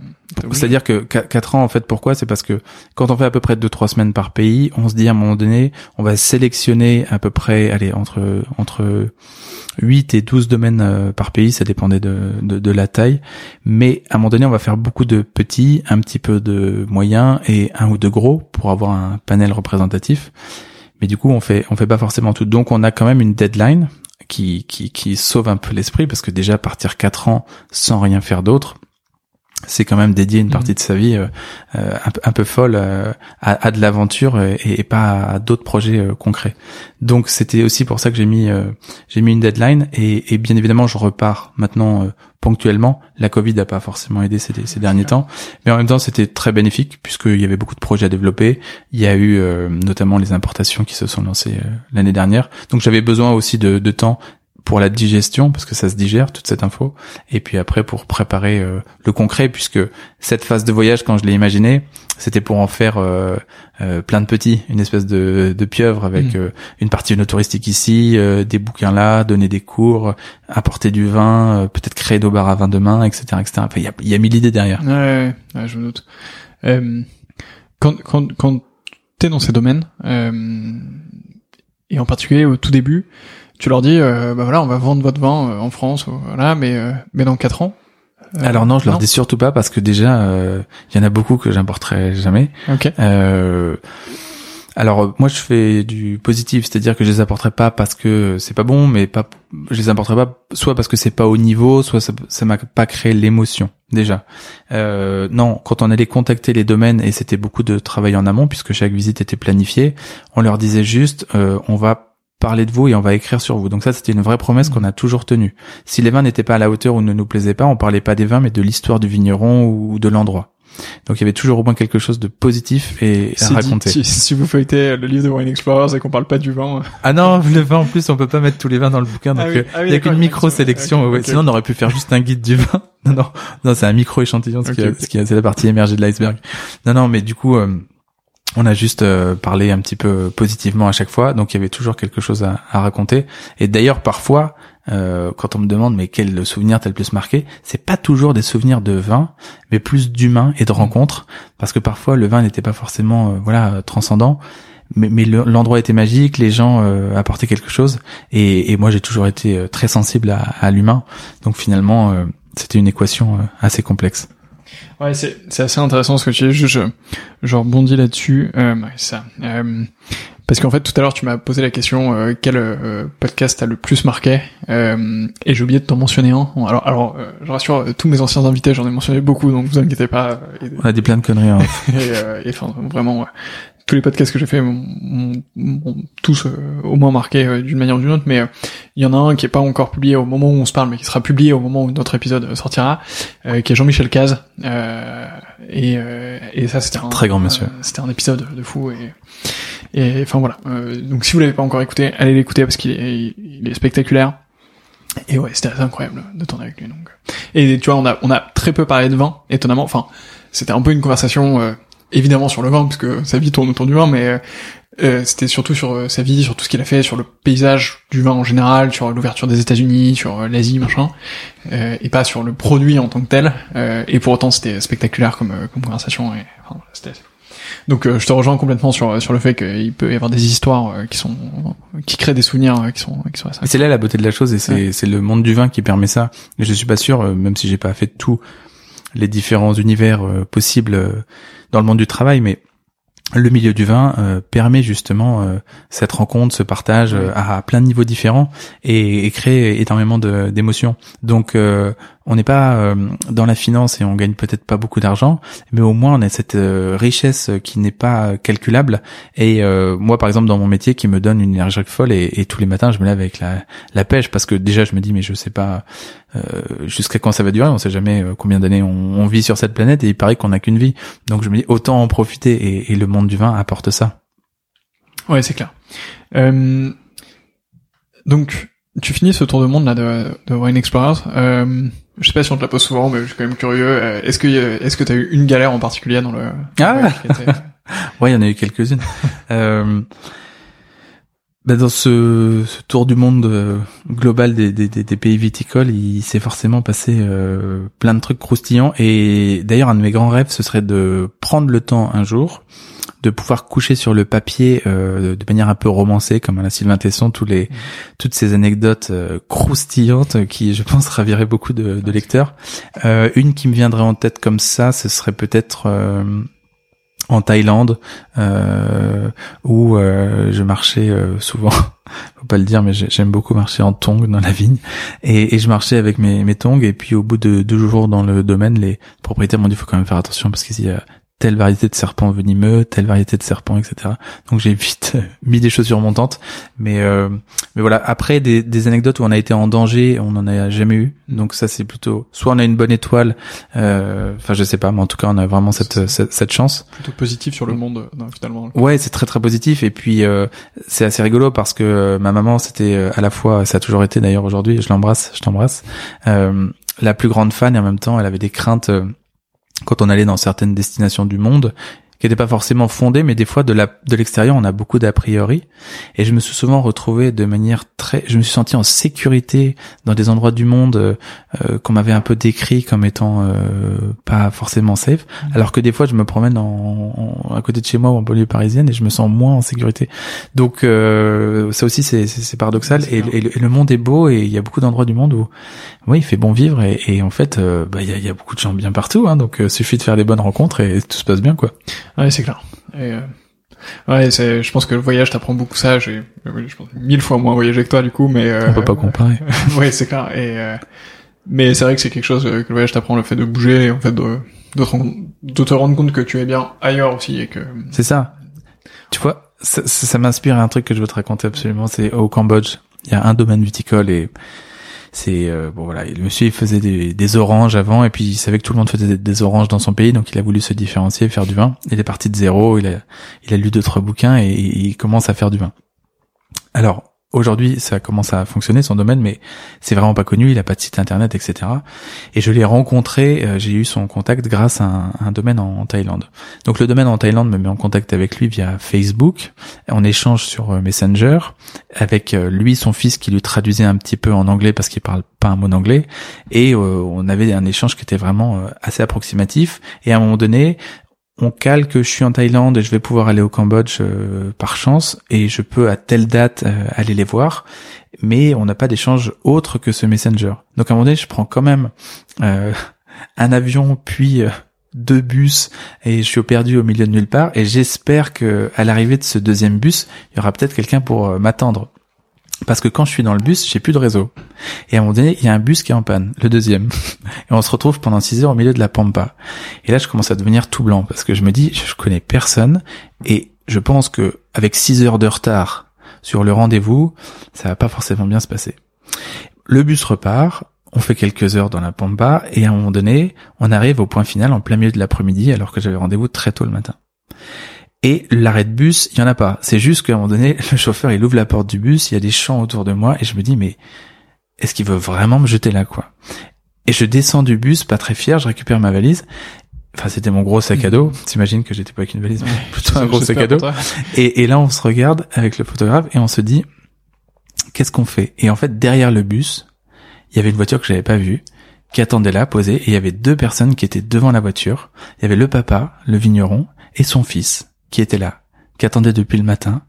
C'est-à-dire que 4 ans, en fait, pourquoi? C'est parce que quand on fait à peu près 2-3 semaines par pays, on se dit à un moment donné, on va sélectionner à peu près, allez, entre entre 8 et 12 domaines euh, par pays, ça dépendait de, de, de la taille. Mais à un moment donné, on va faire beaucoup de petits, un petit peu de moyens et un ou deux gros pour avoir un panel représentatif. Mais du coup, on fait on fait pas forcément tout. Donc, on a quand même une deadline qui qui qui sauve un peu l'esprit parce que déjà partir 4 ans sans rien faire d'autre, c'est quand même dédier une Mhm. partie de sa vie euh, euh, un, peu- un peu folle euh, à, à de l'aventure et, et pas à d'autres projets euh, concrets. Donc c'était aussi pour ça que j'ai mis euh, j'ai mis une deadline et, et bien évidemment je repars maintenant euh, ponctuellement. La Covid n'a pas forcément aidé ces, ces derniers temps, mais en même temps c'était très bénéfique puisqu'il y avait beaucoup de projets à développer. Il y a eu euh, notamment les importations qui se sont lancées euh, l'année dernière. Donc j'avais besoin aussi de, de temps pour la digestion parce que ça se digère toute cette info et puis après pour préparer euh, le concret puisque cette phase de voyage quand je l'ai imaginé c'était pour en faire euh, euh, plein de petits une espèce de, de pieuvre avec Mm. euh, une partie touristique ici euh, des bouquins là donner des cours apporter du vin euh, peut-être créer nos bars à vin demain etc etc enfin il y a, y a mille idées derrière Ouais, ouais, ouais, je me doute. Euh, quand, quand, quand t'es dans ces domaines, euh, et en particulier au tout début, tu leur dis, euh, bah voilà, on va vendre votre vin euh, en France, voilà, mais, euh, mais dans quatre ans. Euh, alors non je leur dis surtout pas parce que déjà euh, il y en a beaucoup que j'importerai jamais Ok. Euh, alors moi je fais du positif, c'est-à-dire que je les apporterai pas parce que c'est pas bon, mais pas je les apporterai pas soit parce que c'est pas au niveau, soit ça ça m'a pas créé l'émotion déjà. Euh, non, quand on allait contacter les domaines et c'était beaucoup de travail en amont puisque chaque visite était planifiée, on leur disait juste euh, on va parler de vous et on va écrire sur vous. Donc ça c'était une vraie promesse qu'on a toujours tenue. Si les vins n'étaient pas à la hauteur ou ne nous plaisaient pas, on parlait pas des vins mais de l'histoire du vigneron ou de l'endroit. Donc il y avait toujours au moins quelque chose de positif et à Si, raconter. si, si vous feuilletez le livre de Wine Explorers et qu'on parle pas du vin, Ah non, le vin en plus, on peut pas mettre tous les vins dans le bouquin, donc Ah oui, euh, ah oui, il y a qu'une il y a micro sélection. ok, ouais. ok. Sinon, on aurait pu faire juste un guide du vin. Non, non, non, c'est un micro échantillon, ce qui qui c'est la partie émergée de l'iceberg. Non, non, mais du coup, euh, on a juste euh, parlé un petit peu positivement à chaque fois, donc il y avait toujours quelque chose à, raconter. Et d'ailleurs, parfois, euh, quand on me demande mais quel souvenir t'as le plus marqué, c'est pas toujours des souvenirs de vin, mais plus d'humains et de rencontres, parce que parfois le vin n'était pas forcément, euh, voilà, transcendant. Mais, mais le- l'endroit était magique, les gens apportaient quelque chose, et, moi j'ai toujours été très sensible à, à l'humain. Donc finalement, c'était une équation assez complexe. Ouais, c'est c'est assez intéressant ce que tu dis. Je, je, je rebondis là-dessus. Euh, ça. Euh, parce qu'en fait tout à l'heure tu m'as posé la question euh, quel euh, podcast t'a le plus marqué? Euh, et j'ai oublié de t'en mentionner un. Alors, alors euh, je rassure tous mes anciens invités, j'en ai mentionné beaucoup, donc vous inquiétez pas. Et, On a dit plein de conneries. Hein. et, et enfin vraiment. Ouais tous les podcasts que j'ai fait m'ont tous euh, au moins marqué euh, d'une manière ou d'une autre, mais il y en a un qui est pas encore publié au moment où on se parle, mais qui sera publié au moment où notre épisode sortira, qui est Jean-Michel Caz, et, et ça c'était un très grand monsieur. c'était un épisode de fou et et enfin voilà. donc si vous l'avez pas encore écouté, allez l'écouter parce qu'il est, il est spectaculaire. Et ouais, c'était assez incroyable de tourner avec lui. Donc. Et tu vois, on a on a très peu parlé de vin, étonnamment. Enfin, c'était un peu une conversation évidemment sur le vin, parce que sa vie tourne autour du vin, mais euh, c'était surtout sur euh, sa vie, sur tout ce qu'il a fait, sur le paysage du vin en général, sur l'ouverture des États-Unis, sur euh, l'Asie, machin, et pas sur le produit en tant que tel. et pour autant, c'était spectaculaire comme, comme conversation. Et, enfin, c'était donc je te rejoins complètement sur sur le fait qu'il peut y avoir des histoires qui sont qui créent des souvenirs qui sont qui sont. C'est là la beauté de la chose et c'est c'est le monde du vin qui permet ça. Et je suis pas sûr, même si j'ai pas fait tous les différents univers possibles dans le monde du travail, mais le milieu du vin euh, permet justement euh, cette rencontre, ce partage euh, à, plein de niveaux différents et, et crée énormément d'émotions. Donc on n'est pas euh, dans la finance et on gagne peut-être pas beaucoup d'argent, mais au moins on a cette euh, richesse qui n'est pas calculable. Et euh, moi, par exemple, dans mon métier, qui me donne une énergie folle, et, tous les matins, je me lève avec la, la pêche parce que déjà, je me dis, mais je sais pas jusqu'à quand ça va durer. On sait jamais combien d'années on, vit sur cette planète, et il paraît qu'on n'a qu'une vie. Donc je me dis, autant en profiter. Et, et le monde du vin apporte ça. Ouais, c'est clair. donc tu finis ce tour de monde là de, de Wine Explorers. Euh, je sais pas si on te la pose souvent, mais je suis quand même curieux. Euh, est-ce que est-ce que t'as eu une galère en particulier dans le Ah ouais, il y en a eu quelques-unes. euh, bah dans ce, ce, tour du monde euh, global des, des, des, pays viticoles, il s'est forcément passé euh, plein de trucs croustillants. Et d'ailleurs, un de mes grands rêves, ce serait de prendre le temps un jour de pouvoir coucher sur le papier euh, de manière un peu romancée, comme à la Sylvain Tesson, tous les, mmh. toutes ces anecdotes euh, croustillantes qui, je pense, raviraient beaucoup de, de lecteurs. Euh, une qui me viendrait en tête comme ça, ce serait peut-être en Thaïlande, où je marchais souvent. faut pas le dire, mais j'aime beaucoup marcher en tongs dans la vigne. Et, et je marchais avec mes, mes tongs. Et puis au bout de deux jours dans le domaine, les propriétaires m'ont dit faut quand même faire attention parce qu'il y a telle variété de serpents venimeux, telle variété de serpents, etc. Donc j'ai vite mis des chaussures montantes, mais euh, mais voilà. Après des, des, anecdotes où on a été en danger, on n'en a jamais eu. Donc ça c'est plutôt soit on a une bonne étoile, euh, enfin je sais pas, mais en tout cas on a vraiment cette cette, cette chance. Plutôt positif sur le monde finalement. Ouais, c'est très très positif et puis euh, c'est assez rigolo parce que euh, ma maman c'était euh, à la fois, ça a toujours été d'ailleurs aujourd'hui, je l'embrasse, je t'embrasse, la plus grande fan et en même temps elle avait des craintes quand on allait dans certaines destinations du monde qui n'était pas forcément fondée, mais des fois de la de l'extérieur, on a beaucoup d'a priori. Et je me suis souvent retrouvé de manière très, je me suis senti en sécurité dans des endroits du monde euh, euh, qu'on m'avait un peu décrit comme étant euh, pas forcément safe, mmh. alors que des fois je me promène en, à côté de chez moi ou en banlieue parisienne et je me sens moins en sécurité. Donc ça aussi c'est c'est paradoxal. Et, le, monde est beau et il y a beaucoup d'endroits du monde où oui il fait bon vivre et, et en fait bah, il y, a, y, a, beaucoup de gens bien partout. Hein, donc suffit de faire des bonnes rencontres et tout se passe bien quoi. Ouais, c'est clair. Et, euh, ouais, c'est, je pense que le voyage t'apprend beaucoup ça. J'ai, je pense, mille fois moins voyagé que toi du coup, mais euh, on peut pas comparer. ouais, c'est clair. Et euh, mais c'est vrai que c'est quelque chose que le voyage t'apprend, le fait de bouger, en fait de de te, rendre, de te rendre compte que tu es bien ailleurs aussi et que. C'est ça. Tu vois, ça, ça, ça m'inspire un truc que je veux te raconter absolument. C'est au Cambodge, il y a un domaine viticole et c'est euh, bon voilà, le monsieur il faisait des, oranges avant et puis il savait que tout le monde faisait des, oranges dans son pays, donc il a voulu se différencier, faire du vin. Il est parti de zéro, il a il a lu deux trois bouquins et il commence à faire du vin. Alors Aujourd'hui, ça commence à fonctionner son domaine, mais c'est vraiment pas connu. Il a pas de site internet, etc. Et je l'ai rencontré. Euh, j'ai eu son contact grâce à un, domaine en, Thaïlande. Donc le domaine en Thaïlande me met en contact avec lui via Facebook. On échange sur euh, Messenger avec euh, lui, son fils, qui lui traduisait un petit peu en anglais parce qu'il parle pas un mot d'anglais. Et on avait un échange qui était vraiment assez approximatif. Et à un moment donné, on cale que je suis en Thaïlande et je vais pouvoir aller au Cambodge euh, par chance et je peux à telle date euh, aller les voir, mais on n'a pas d'échange autre que ce messenger. Donc à un moment donné, je prends quand même euh, un avion puis deux bus et je suis perdu au milieu de nulle part et j'espère que à l'arrivée de ce deuxième bus, il y aura peut-être quelqu'un pour m'attendre. Parce que quand je suis dans le bus, j'ai plus de réseau. Et à un moment donné, il y a un bus qui est en panne, le deuxième. Et on se retrouve pendant six heures au milieu de la pampa. Et là, je commence à devenir tout blanc parce que je me dis, je connais personne et je pense que avec six heures de retard sur le rendez-vous, ça va pas forcément bien se passer. Le bus repart, on fait quelques heures dans la pampa et à un moment donné, on arrive au point final en plein milieu de l'après-midi alors que j'avais rendez-vous très tôt le matin. Et l'arrêt de bus, il y en a pas. C'est juste qu'à un moment donné, le chauffeur, il ouvre la porte du bus, il y a des champs autour de moi, et je me dis, mais est-ce qu'il veut vraiment me jeter là, quoi? Et je descends du bus, pas très fier, je récupère ma valise. Enfin, c'était mon gros sac à dos. T'imagines que j'étais pas avec une valise, mais plutôt un gros sac à dos. Et, et là, on se regarde avec le photographe et on se dit, qu'est-ce qu'on fait? Et en fait, derrière le bus, il y avait une voiture que j'avais pas vue, qui attendait là, posée, et il y avait deux personnes qui étaient devant la voiture. Il y avait le papa, le vigneron, et son fils qui étaient là, qui attendaient depuis le matin,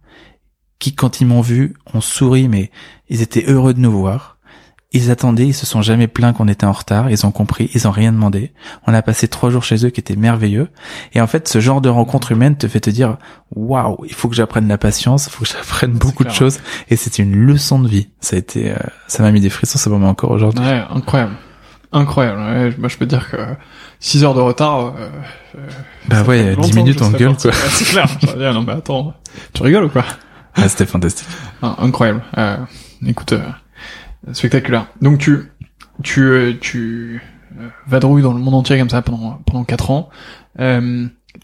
qui quand ils m'ont vu ont souri, mais ils étaient heureux de nous voir. Ils attendaient, ils se sont jamais plaints qu'on était en retard, ils ont compris, ils ont rien demandé. On a passé trois jours chez eux qui étaient merveilleux. Et en fait, ce genre de rencontre humaine te fait te dire, waouh, il faut que j'apprenne la patience, il faut que j'apprenne beaucoup de choses. Et c'était une leçon de vie. Ça a été, euh, ça m'a mis des frissons, ça m'en met encore aujourd'hui. Ouais, incroyable. Incroyable. Ouais, bah, je peux te dire que 6 heures de retard. Euh, euh, bah ouais, 10 minutes en gueule quoi. c'est clair. Dire, non mais attends, tu rigoles ou quoi? Ah, C'était fantastique. Ah, incroyable. Euh, écoute, euh, spectaculaire. Donc tu tu euh, tu vadrouilles dans le monde entier comme ça pendant pendant 4 ans.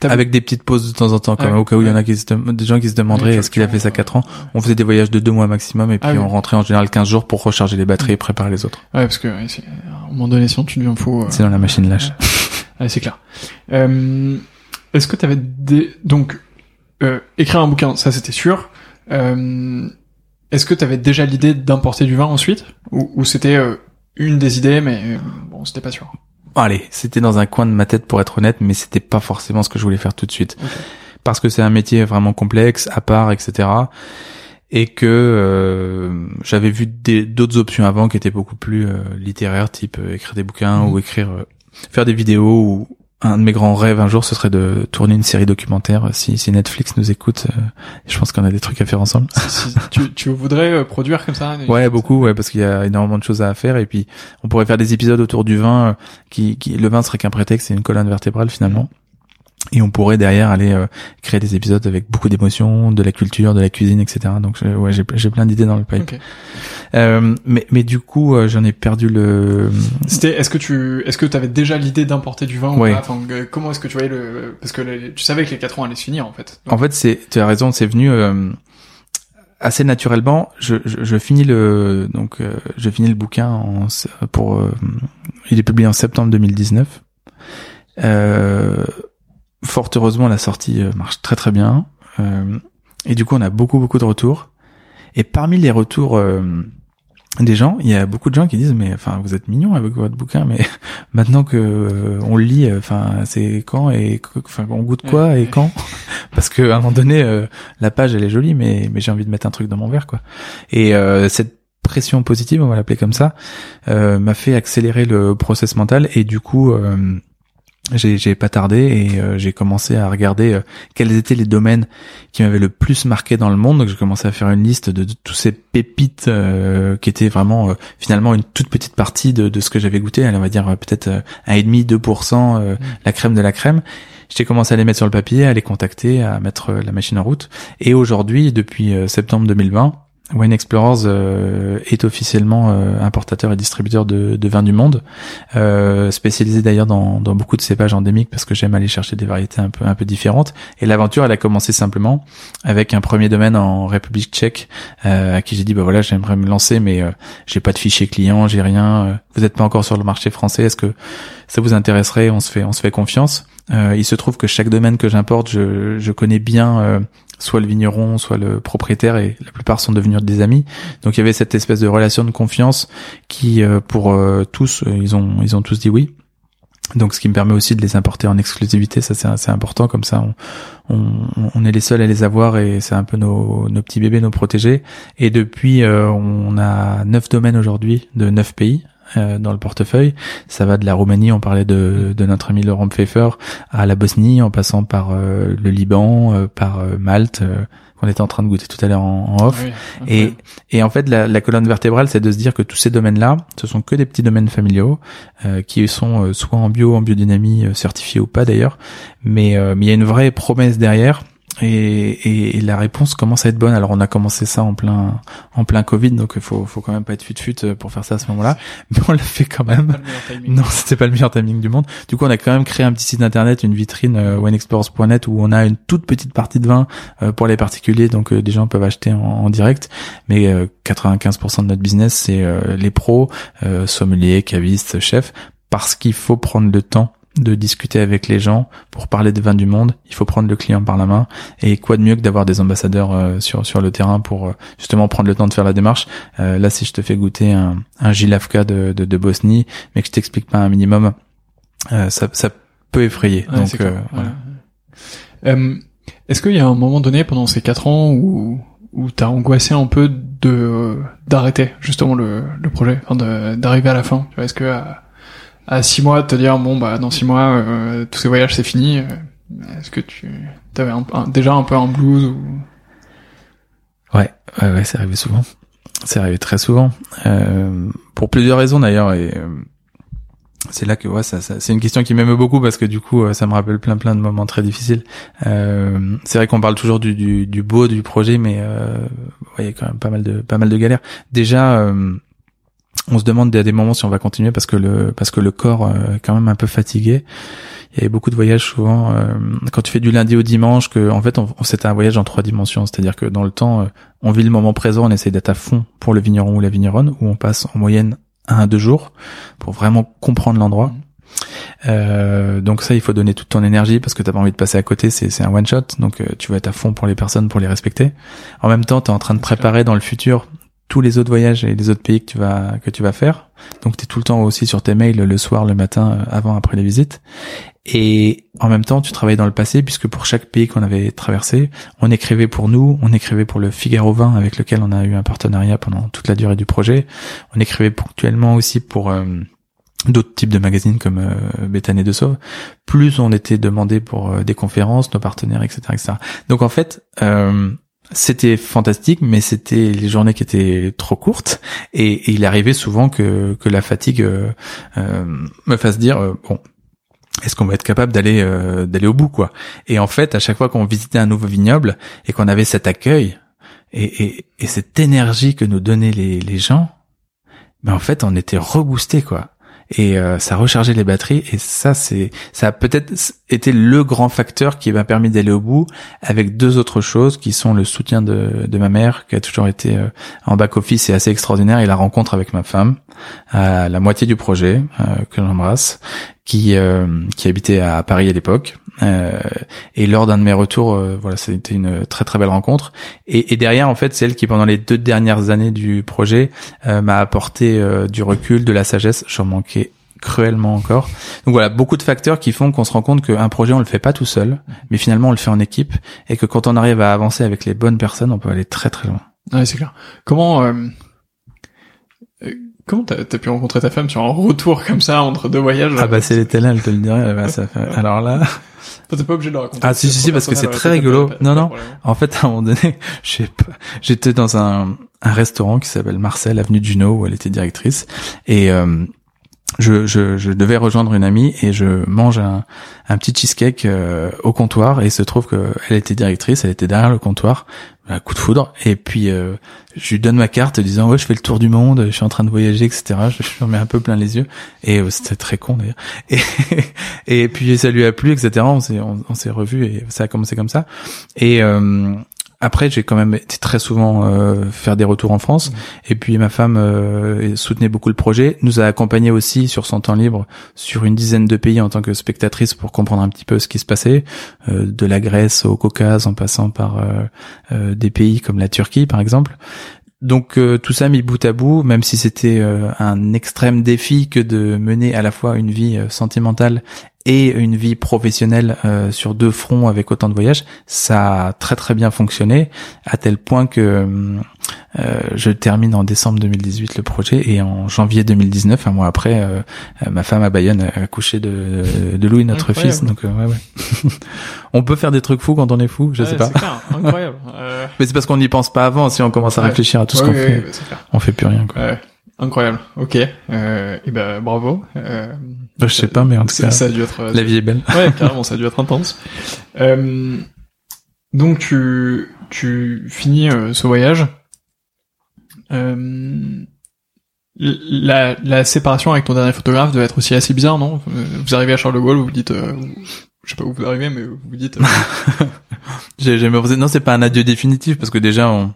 Avec des petites pauses de temps en temps, comme au cas où il y en a qui se, des gens qui se demanderaient est-ce qu'il a fait ça 4 ans? On faisait des voyages de 2 mois maximum et puis ah on rentrait en général 15 jours pour recharger les batteries et préparer les autres. Ouais, parce que à un moment donné, sinon tu deviens fou. C'est dans la machine lâche. Ah, c'est clair. Euh, Est-ce que tu avais des... donc euh, écrire un bouquin, ça c'était sûr. Euh, Est-ce que tu avais déjà l'idée d'importer du vin ensuite, ou, ou c'était euh, une des idées, mais euh, bon, c'était pas sûr. Allez, c'était dans un coin de ma tête pour être honnête, mais c'était pas forcément ce que je voulais faire tout de suite, parce que c'est un métier vraiment complexe, à part, etc et que euh, j'avais vu d'autres options avant qui étaient beaucoup plus euh, littéraires, type euh, écrire des bouquins mmh. ou écrire faire des vidéos ou un de mes grands rêves un jour ce serait de tourner une série documentaire si, si Netflix nous écoute euh, je pense qu'on a des trucs à faire ensemble. Tu, tu voudrais euh, produire comme ça ouais beaucoup ouais parce qu'il y a énormément de choses à faire et puis on pourrait faire des épisodes autour du vin euh, qui, qui le vin serait qu'un prétexte c'est une colonne vertébrale finalement et on pourrait derrière aller euh, créer des épisodes avec beaucoup d'émotions, de la culture, de la cuisine, etc. Donc ouais, j'ai, j'ai plein d'idées dans le pipe. Euh, mais mais du coup, euh, j'en ai perdu le. C'était. Est-ce que tu est-ce que tu avais déjà l'idée d'importer du vin ou pas? Enfin, Comment est-ce que tu voyais le parce que tu savais que les quatre ans allaient se finir en fait. En fait, c'est tu as raison, c'est venu. assez naturellement, je, je, je, finis le donc je finis le bouquin en, pour il est publié en septembre 2019. Euh, fort heureusement, la sortie euh, marche très très bien. Euh, et du coup, on a beaucoup beaucoup de retours. Et parmi les retours euh, des gens, il y a beaucoup de gens qui disent mais enfin vous êtes mignon avec votre bouquin, mais maintenant que on le lit, enfin c'est quand et enfin on goûte quoi et quand Parce que à un moment donné, la page elle est jolie, mais mais j'ai envie de mettre un truc dans mon verre quoi. Et cette pression positive, on va l'appeler comme ça, m'a fait accélérer le process mental et du coup j'ai pas tardé et euh, j'ai commencé à regarder euh, quels étaient les domaines qui m'avaient le plus marqué dans le monde. Donc j'ai commencé à faire une liste de, tous ces pépites euh, qui étaient vraiment finalement une toute petite partie de, de ce que j'avais goûté. Allez, on va dire peut-être un et demi, 2%, mmh. la crème de la crème. J'ai commencé à les mettre sur le papier, à les contacter, à mettre la machine en route. Et aujourd'hui, depuis septembre 2020, Wine Explorers euh, est officiellement euh, importateur et distributeur de, de vins du monde, euh, spécialisé d'ailleurs dans, dans, beaucoup de cépages endémiques parce que j'aime aller chercher des variétés un peu un peu différentes. Et l'aventure, elle a commencé simplement avec un premier domaine en République Tchèque à qui j'ai dit bah voilà j'aimerais me lancer mais j'ai pas de fichier client, j'ai rien. vous n'êtes pas encore sur le marché français, est-ce que ça vous intéresserait? On se fait on se fait confiance. il se trouve que chaque domaine que j'importe, je, je connais bien soit le vigneron, soit le propriétaire, et la plupart sont devenus des amis. Donc il y avait cette espèce de relation de confiance qui, euh, pour euh, tous, euh, ils ont ils ont tous dit oui. Donc ce qui me permet aussi de les importer en exclusivité, ça c'est assez important, comme ça on, on, on, est les seuls à les avoir et c'est un peu nos, nos petits bébés, nos protégés. Et depuis, on a neuf domaines aujourd'hui de neuf pays, dans le portefeuille. Ça va de la Roumanie, on parlait de, de notre ami Laurent Pfeffer, à la Bosnie, en passant par le Liban, par Malte qu'on était en train de goûter tout à l'heure en, off. et, et en fait, la, la colonne vertébrale, c'est de se dire que tous ces domaines-là, ce sont que des petits domaines familiaux euh, qui sont euh, soit en bio, en biodynamie, euh, certifiés ou pas d'ailleurs, mais mais il y a une vraie promesse derrière et, et, la réponse commence à être bonne. Alors on a commencé ça en plein en plein Covid, donc il faut faut quand même pas être fut fut pour faire ça à ce moment-là, mais on l'a fait quand même. Non, c'était pas le meilleur timing du monde. Du coup, on a quand même créé un petit site internet, une vitrine euh, wineexplorers.net où on a une toute petite partie de vin euh, pour les particuliers, donc euh, des gens peuvent acheter en, direct. Mais 95% de notre business, c'est les pros, sommeliers, cavistes, chefs, parce qu'il faut prendre le temps de discuter avec les gens pour parler des vins du monde. Il faut prendre le client par la main. Et quoi de mieux que d'avoir des ambassadeurs euh, sur sur le terrain pour euh, justement prendre le temps de faire la démarche? Euh, là, si je te fais goûter un, un Gilavka de, de, de, Bosnie, mais que je t'explique pas un minimum, ça, ça peut effrayer. Donc, voilà. Est-ce qu'il y a un moment donné pendant ces quatre ans où où t'as angoissé un peu de d'arrêter justement le, le projet, enfin d'arriver à la fin? Est-ce que à six mois de te dire bon bah dans six mois euh, tous ces voyages c'est fini. Euh, est-ce que tu avais déjà un peu un blues ou? Ouais, ouais, ouais, c'est arrivé souvent. C'est arrivé très souvent, euh, pour plusieurs raisons d'ailleurs. Et euh, c'est là que ouais, ça, ça c'est une question qui m'aime beaucoup parce que du coup, ça me rappelle plein plein de moments très difficiles. Euh, c'est vrai qu'on parle toujours du, du, du, beau du projet, mais euh, il y a quand même pas mal de pas mal de galères. Déjà, on se demande à des moments si on va continuer parce que le parce que le corps euh, est quand même un peu fatigué. Il y avait beaucoup de voyages souvent euh, quand tu fais du lundi au dimanche que en fait on, c'était un voyage en trois dimensions, c'est-à-dire que dans le temps euh, on vit le moment présent, on essaie d'être à fond pour le vigneron ou la vigneronne où on passe en moyenne un à deux jours pour vraiment comprendre l'endroit. Euh, donc ça, il faut donner toute ton énergie parce que t'as pas envie de passer à côté. C'est c'est un one shot, donc tu vas être à fond pour les personnes, pour les respecter. En même temps, tu es en train de préparer dans le futur tous les autres voyages et les autres pays que tu vas que tu vas faire. Donc tu es tout le temps aussi sur tes mails le soir, le matin, euh, avant, après les visites. Et en même temps, tu travailles dans le passé puisque pour chaque pays qu'on avait traversé, on écrivait pour nous, on écrivait pour le Figaro 20 avec lequel on a eu un partenariat pendant toute la durée du projet. On écrivait ponctuellement aussi pour euh, d'autres types de magazines comme euh, de Sauve. Plus on était demandé pour euh, des conférences, nos partenaires, etc., etc. Donc en fait, c'était fantastique, mais c'était les journées qui étaient trop courtes. Et, il arrivait souvent que, que la fatigue euh, euh, me fasse dire euh, bon est-ce qu'on va être capable d'aller d'aller au bout quoi? Et en fait à chaque fois qu'on visitait un nouveau vignoble et qu'on avait cet accueil et, et, et, cette énergie que nous donnaient les, les gens ben en fait on était reboosté quoi et euh, ça rechargeait les batteries. Et ça c'est ça a peut-être été le grand facteur qui m'a permis d'aller au bout avec deux autres choses qui sont le soutien de, de ma mère qui a toujours été euh, en back office et assez extraordinaire et la rencontre avec ma femme à la moitié du projet euh, que j'embrasse qui qui habitait à Paris à l'époque euh, et lors d'un de mes retours, euh, voilà, c'était une très très belle rencontre. Et, et, derrière, en fait, c'est elle qui, pendant les deux dernières années du projet, euh, m'a apporté du recul, de la sagesse. J'en manquais cruellement encore. Donc voilà, beaucoup de facteurs qui font qu'on se rend compte qu'un projet on le fait pas tout seul, mais finalement on le fait en équipe et que quand on arrive à avancer avec les bonnes personnes, on peut aller très très loin. Ouais, c'est clair. Comment Comment t'as as pu rencontrer ta femme sur un retour comme ça entre deux voyages Ah bah c'est les elle te le dirait. Bah, ça fait... Alors là. T'es pas obligé de le raconter. Ah si si si parce que c'est très rigolo. Non non. En fait à un moment donné, j'étais dans un, un restaurant qui s'appelle Marcel avenue Juno où elle était directrice et euh, je, je, je, devais rejoindre une amie et je mange un, un petit cheesecake euh, au comptoir et il se trouve qu'elle était directrice, elle était derrière le comptoir, un coup de foudre et puis euh, je lui donne ma carte disant ouais je fais le tour du monde, je suis en train de voyager etc. Je, je me mets un peu plein les yeux et euh, c'était très con d'ailleurs et, puis ça lui a plu etc. On s'est on, s'est revu et ça a commencé comme ça et après, j'ai quand même été très souvent euh, faire des retours en France. Mmh. Et puis ma femme euh, soutenait beaucoup le projet, nous a accompagnés aussi sur son temps libre sur une dizaine de pays en tant que spectatrice pour comprendre un petit peu ce qui se passait, euh, de la Grèce au Caucase, en passant par des pays comme la Turquie par exemple. Donc tout ça mis bout à bout, même si c'était un extrême défi que de mener à la fois une vie sentimentale et une vie professionnelle euh, sur deux fronts avec autant de voyages, ça a très très bien fonctionné à tel point que euh, je termine en décembre 2018 le projet et en janvier 2019, un mois après, euh, ma femme à Bayonne a accouché de, de Louis, notre fils. Donc ouais, ouais. on peut faire des trucs fous quand on est fou, je sais pas. Clair, incroyable. Mais c'est parce qu'on n'y pense pas avant. Si on commence à réfléchir à tout ce qu'on fait, on fait plus rien. Quoi. Incroyable. Ok. Euh, et ben bravo. Euh, bah, je sais pas, mais en tout cas, ça a dû être. La vie est belle. Ouais, carrément, ça a dû être intense. Euh, donc tu tu finis euh, ce voyage. Euh, la, la séparation avec ton dernier photographe devait être aussi assez bizarre, non? Vous arrivez à Charles de Gaulle, vous vous dites, euh, je sais pas où vous arrivez, mais vous vous dites. J'ai jamais non, c'est pas un adieu définitif parce que déjà on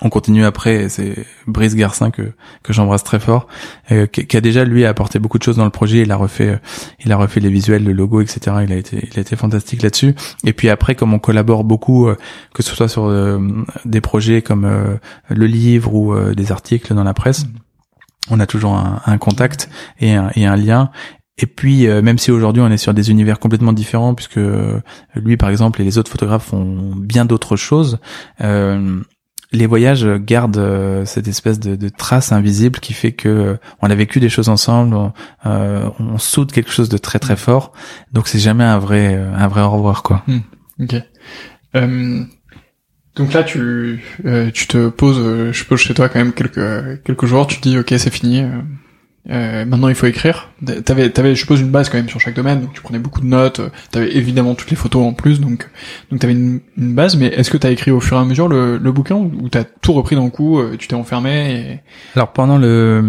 on continue après, c'est Brice Garcin que que j'embrasse très fort, euh, qui, a déjà lui apporté beaucoup de choses dans le projet. Il a refait, euh, il a refait les visuels, le logo, etc. Il a été, il a été fantastique là-dessus. Et puis après, comme on collabore beaucoup, euh, que ce soit sur des projets comme le livre ou des articles dans la presse, on a toujours un, un contact et un, et un lien. Et puis, même si aujourd'hui on est sur des univers complètement différents, puisque lui, par exemple, et les autres photographes font bien d'autres choses, euh, les voyages gardent euh, cette espèce de, de, trace invisible qui fait que euh, on a vécu des choses ensemble, on, euh, on soude quelque chose de très très fort. Donc c'est jamais un vrai un vrai au revoir quoi. Hmm. Ok. donc là tu tu te poses, je pose chez toi quand même quelques quelques jours. Tu te dis ok c'est fini. Euh, maintenant, il faut écrire. T'avais, t'avais, je suppose, une base quand même sur chaque domaine. Donc, tu prenais beaucoup de notes. T'avais évidemment toutes les photos en plus. Donc, donc t'avais une, une base. Mais est-ce que t'as écrit au fur et à mesure le, le bouquin ou t'as tout repris d'un coup euh, Tu t'es enfermé et... Alors pendant le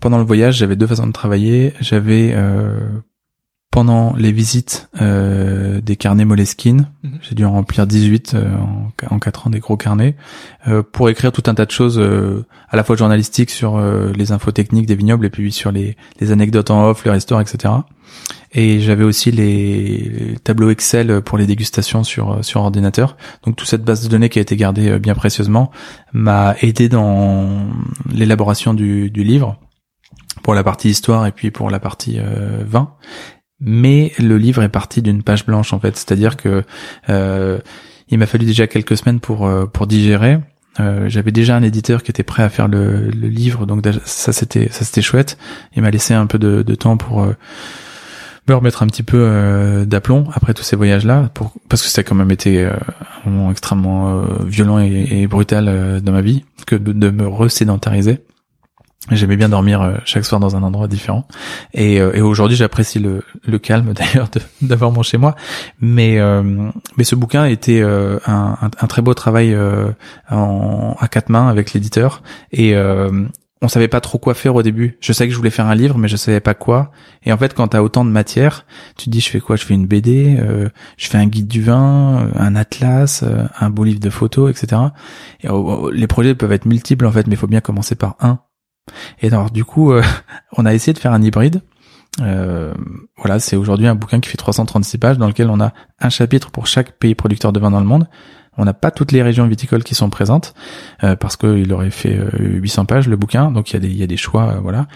pendant le voyage, j'avais deux façons de travailler. J'avais euh, pendant les visites euh, des carnets Moleskine. Mhm. J'ai dû en remplir 18 euh, en, en 4 ans, des gros carnets, euh, pour écrire tout un tas de choses, euh, à la fois journalistiques sur euh, les infos techniques des vignobles et puis sur les, les anecdotes en off, les restaurants, etc. Et j'avais aussi les, tableaux Excel pour les dégustations sur sur ordinateur. Donc toute cette base de données qui a été gardée bien précieusement m'a aidé dans l'élaboration du, du livre pour la partie histoire et puis pour la partie vin mais le livre est parti d'une page blanche en fait, c'est-à-dire que euh, il m'a fallu déjà quelques semaines pour euh, pour digérer. Euh, j'avais déjà un éditeur qui était prêt à faire le, le livre, donc ça c'était ça c'était chouette. Il m'a laissé un peu de, de temps pour me remettre un petit peu d'aplomb après tous ces voyages là, pour, parce que ça a quand même été un moment extrêmement violent et, et brutal dans ma vie, que de, de me resédentariser. J'aimais bien dormir euh, chaque soir dans un endroit différent. Et, euh, et aujourd'hui, j'apprécie le, le, calme d'ailleurs d'avoir mon chez moi. Mais, euh, mais ce bouquin était un, un, très beau travail en, à quatre mains avec l'éditeur. Et on savait pas trop quoi faire au début. Je savais que je voulais faire un livre, mais je savais pas quoi. Et en fait, quand tu as autant de matière, tu te dis, je fais quoi? Je fais une BD, je fais un guide du vin, un atlas, un beau livre de photos, etc. Et, oh, oh, les projets peuvent être multiples en fait, mais il faut bien commencer par un et alors du coup, euh, on a essayé de faire un hybride. Euh, voilà, c'est aujourd'hui un bouquin qui fait 336 pages dans lequel on a un chapitre pour chaque pays producteur de vin dans le monde. On n'a pas toutes les régions viticoles qui sont présentes euh, parce qu'il aurait fait 800 pages le bouquin, donc il y a des, il y a des choix, voilà.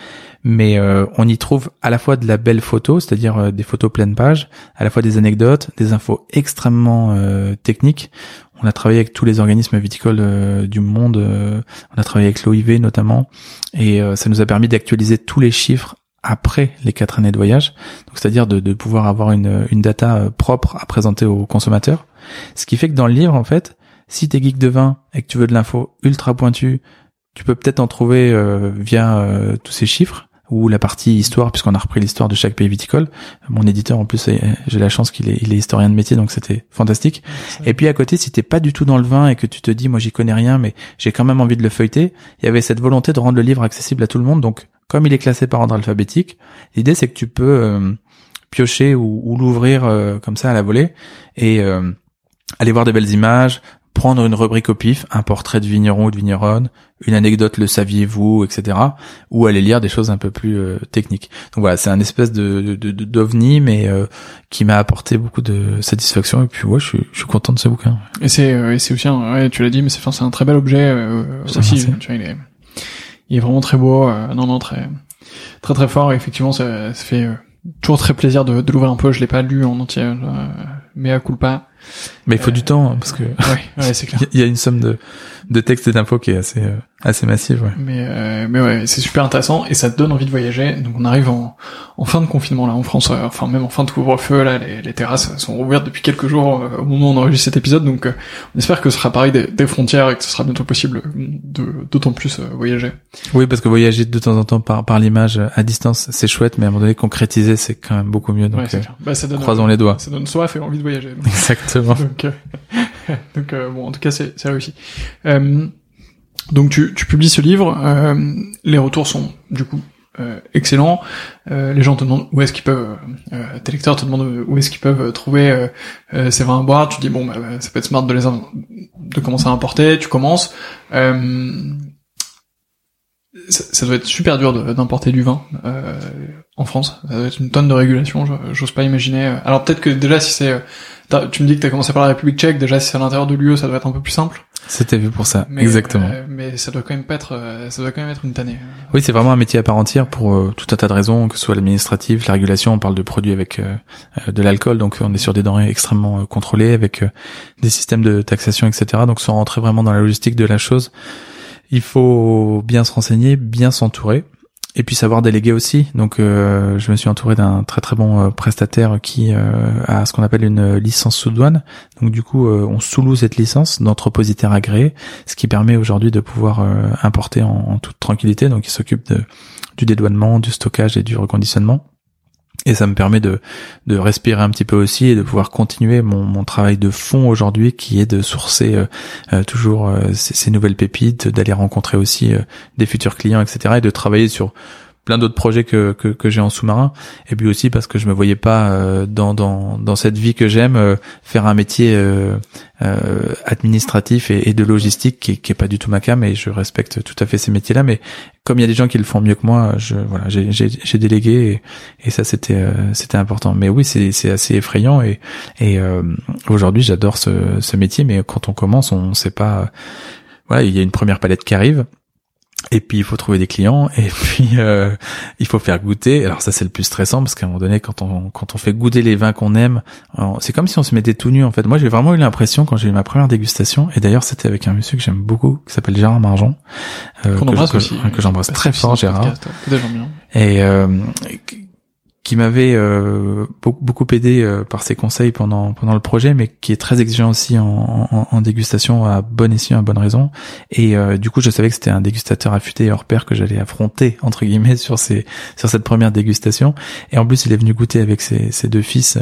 Mais on y trouve à la fois de la belle photo, c'est-à-dire des photos pleines pages, à la fois des anecdotes, des infos extrêmement techniques. On a travaillé avec tous les organismes viticoles euh, du monde. Euh, on a travaillé avec l'OIV notamment, et euh, ça nous a permis d'actualiser tous les chiffres après les quatre années de voyage. Donc c'est-à-dire de, pouvoir avoir une, une data propre à présenter aux consommateurs. Ce qui fait que dans le livre, en fait, si t'es geek de vin et que tu veux de l'info ultra pointue, tu peux peut-être en trouver via tous ces chiffres ou la partie histoire, puisqu'on a repris l'histoire de chaque pays viticole. Mon éditeur, en plus, j'ai la chance qu'il est, il est historien de métier, donc c'était fantastique. Et puis à côté, si t'es pas du tout dans le vin et que tu te dis, moi j'y connais rien, mais j'ai quand même envie de le feuilleter, il y avait cette volonté de rendre le livre accessible à tout le monde. Donc, comme il est classé par ordre alphabétique, l'idée c'est que tu peux euh, piocher ou, l'ouvrir euh, comme ça à la volée et euh, aller voir des belles images, prendre une rubrique au pif, un portrait de vigneron ou de vigneronne, une anecdote, le saviez-vous, etc. Ou aller lire des choses un peu plus euh, techniques. Donc voilà, c'est un espèce de d'ovni, mais euh, qui m'a apporté beaucoup de satisfaction. Et puis ouais, je suis, je suis content de ce bouquin. Et c'est euh, c'est aussi, un, ouais, tu l'as dit, mais c'est c'est un très bel objet aussi. Tu vois, il est il est vraiment très beau. non non très très très fort. Et effectivement, ça, ça fait toujours très plaisir de, de l'ouvrir un peu. Je l'ai pas lu en entier, mais à coup pas Mais il faut du temps hein, parce que Ouais, ouais, c'est clair. il y a une somme de de textes et d'infos qui est assez euh, assez massive. Ouais. Mais euh, mais ouais, c'est super intéressant et ça te donne envie de voyager. Donc on arrive en, en fin de confinement là en France, euh, enfin même en fin de couvre-feu là, les, les terrasses sont ouvertes depuis quelques jours euh, au moment où on enregistre cet épisode. Donc euh, on espère que ce sera pareil des, des frontières et que ce sera bientôt possible de d'autant plus euh, voyager. Oui, parce que voyager de temps en temps par par l'image à distance, c'est chouette, mais à un moment donné concrétiser, c'est quand même beaucoup mieux. Donc ouais, euh. Bah, ça donne croisons les doigts. ça donne soif et envie de voyager. Donc, Euh, donc, euh, bon, en tout cas, c'est réussi. Euh, donc tu, tu publies ce livre, euh, les retours sont du coup euh, excellents. Les gens te demandent où est-ce qu'ils peuvent, tes lecteurs te demandent où est-ce qu'ils peuvent trouver ces vins à boire. Tu dis bon, bah, bah, ça peut être smart de les de commencer à importer. Tu commences. Euh, ça, ça doit être super dur d'importer du vin euh, en France. Ça doit être une tonne de régulation. J'ose pas imaginer. Alors peut-être que déjà si c'est, euh, tu me dis que t'as commencé par la République Tchèque. Déjà si c'est à l'intérieur de l'UE, ça doit être un peu plus simple. C'était vu pour ça. Mais, Exactement. euh, mais ça doit quand même pas être, euh, ça doit quand même être une tannée. Oui, c'est vraiment un métier à part entière pour euh, tout un tas de raisons, que ce soit l'administratif, la régulation. On parle de produits avec euh, de l'alcool, donc on est sur des denrées extrêmement contrôlées, avec des systèmes de taxation, etc. Donc sans rentrer vraiment dans la logistique de la chose, il faut bien se renseigner, bien s'entourer. Et puis savoir déléguer aussi. Donc euh, je me suis entouré d'un très très bon euh, prestataire qui euh, a ce qu'on appelle une licence sous douane. Donc du coup euh, on sous-loue cette licence d'entrepositaire agréé, ce qui permet aujourd'hui de pouvoir importer en, en toute tranquillité. Donc il s'occupe de, du dédouanement, du stockage et du reconditionnement. Et ça me permet de, de respirer un petit peu aussi et de pouvoir continuer mon, mon travail de fond aujourd'hui qui est de sourcer euh, euh, toujours euh, ces, nouvelles pépites, d'aller rencontrer aussi des futurs clients, etc. et de travailler sur plein d'autres projets que, que, que j'ai en sous-marin. Et puis aussi parce que je me voyais pas euh, dans, dans, dans cette vie que j'aime euh, faire un métier euh, euh, administratif et, et de logistique qui, qui est pas du tout ma cam et je respecte tout à fait ces métiers là mais comme il y a des gens qui le font mieux que moi je voilà j'ai j'ai délégué et, et ça c'était euh, c'était important. Mais oui c'est c'est assez effrayant et et euh, aujourd'hui j'adore ce ce métier. Mais quand on commence on sait pas. Voilà il y a une première palette qui arrive et puis il faut trouver des clients et puis euh, il faut faire goûter. Alors ça c'est le plus stressant parce qu'à un moment donné quand on quand on fait goûter les vins qu'on aime, c'est comme si on se mettait tout nu en fait. Moi j'ai vraiment eu l'impression quand j'ai eu ma première dégustation et d'ailleurs c'était avec un monsieur que j'aime beaucoup qui s'appelle Gérard Marjon euh, Qu'on que, embrasse que- aussi. que j'embrasse très fort Gérard bien. et euh, qui m'avait euh, beaucoup, aidé euh, par ses conseils pendant pendant le projet, mais qui est très exigeant aussi en, en, en dégustation à bon escient, à bonne raison. Et euh, du coup, je savais que c'était un dégustateur affûté et hors pair que j'allais affronter entre guillemets sur ces sur cette première dégustation. Et en plus, il est venu goûter avec ses, ses deux fils, euh,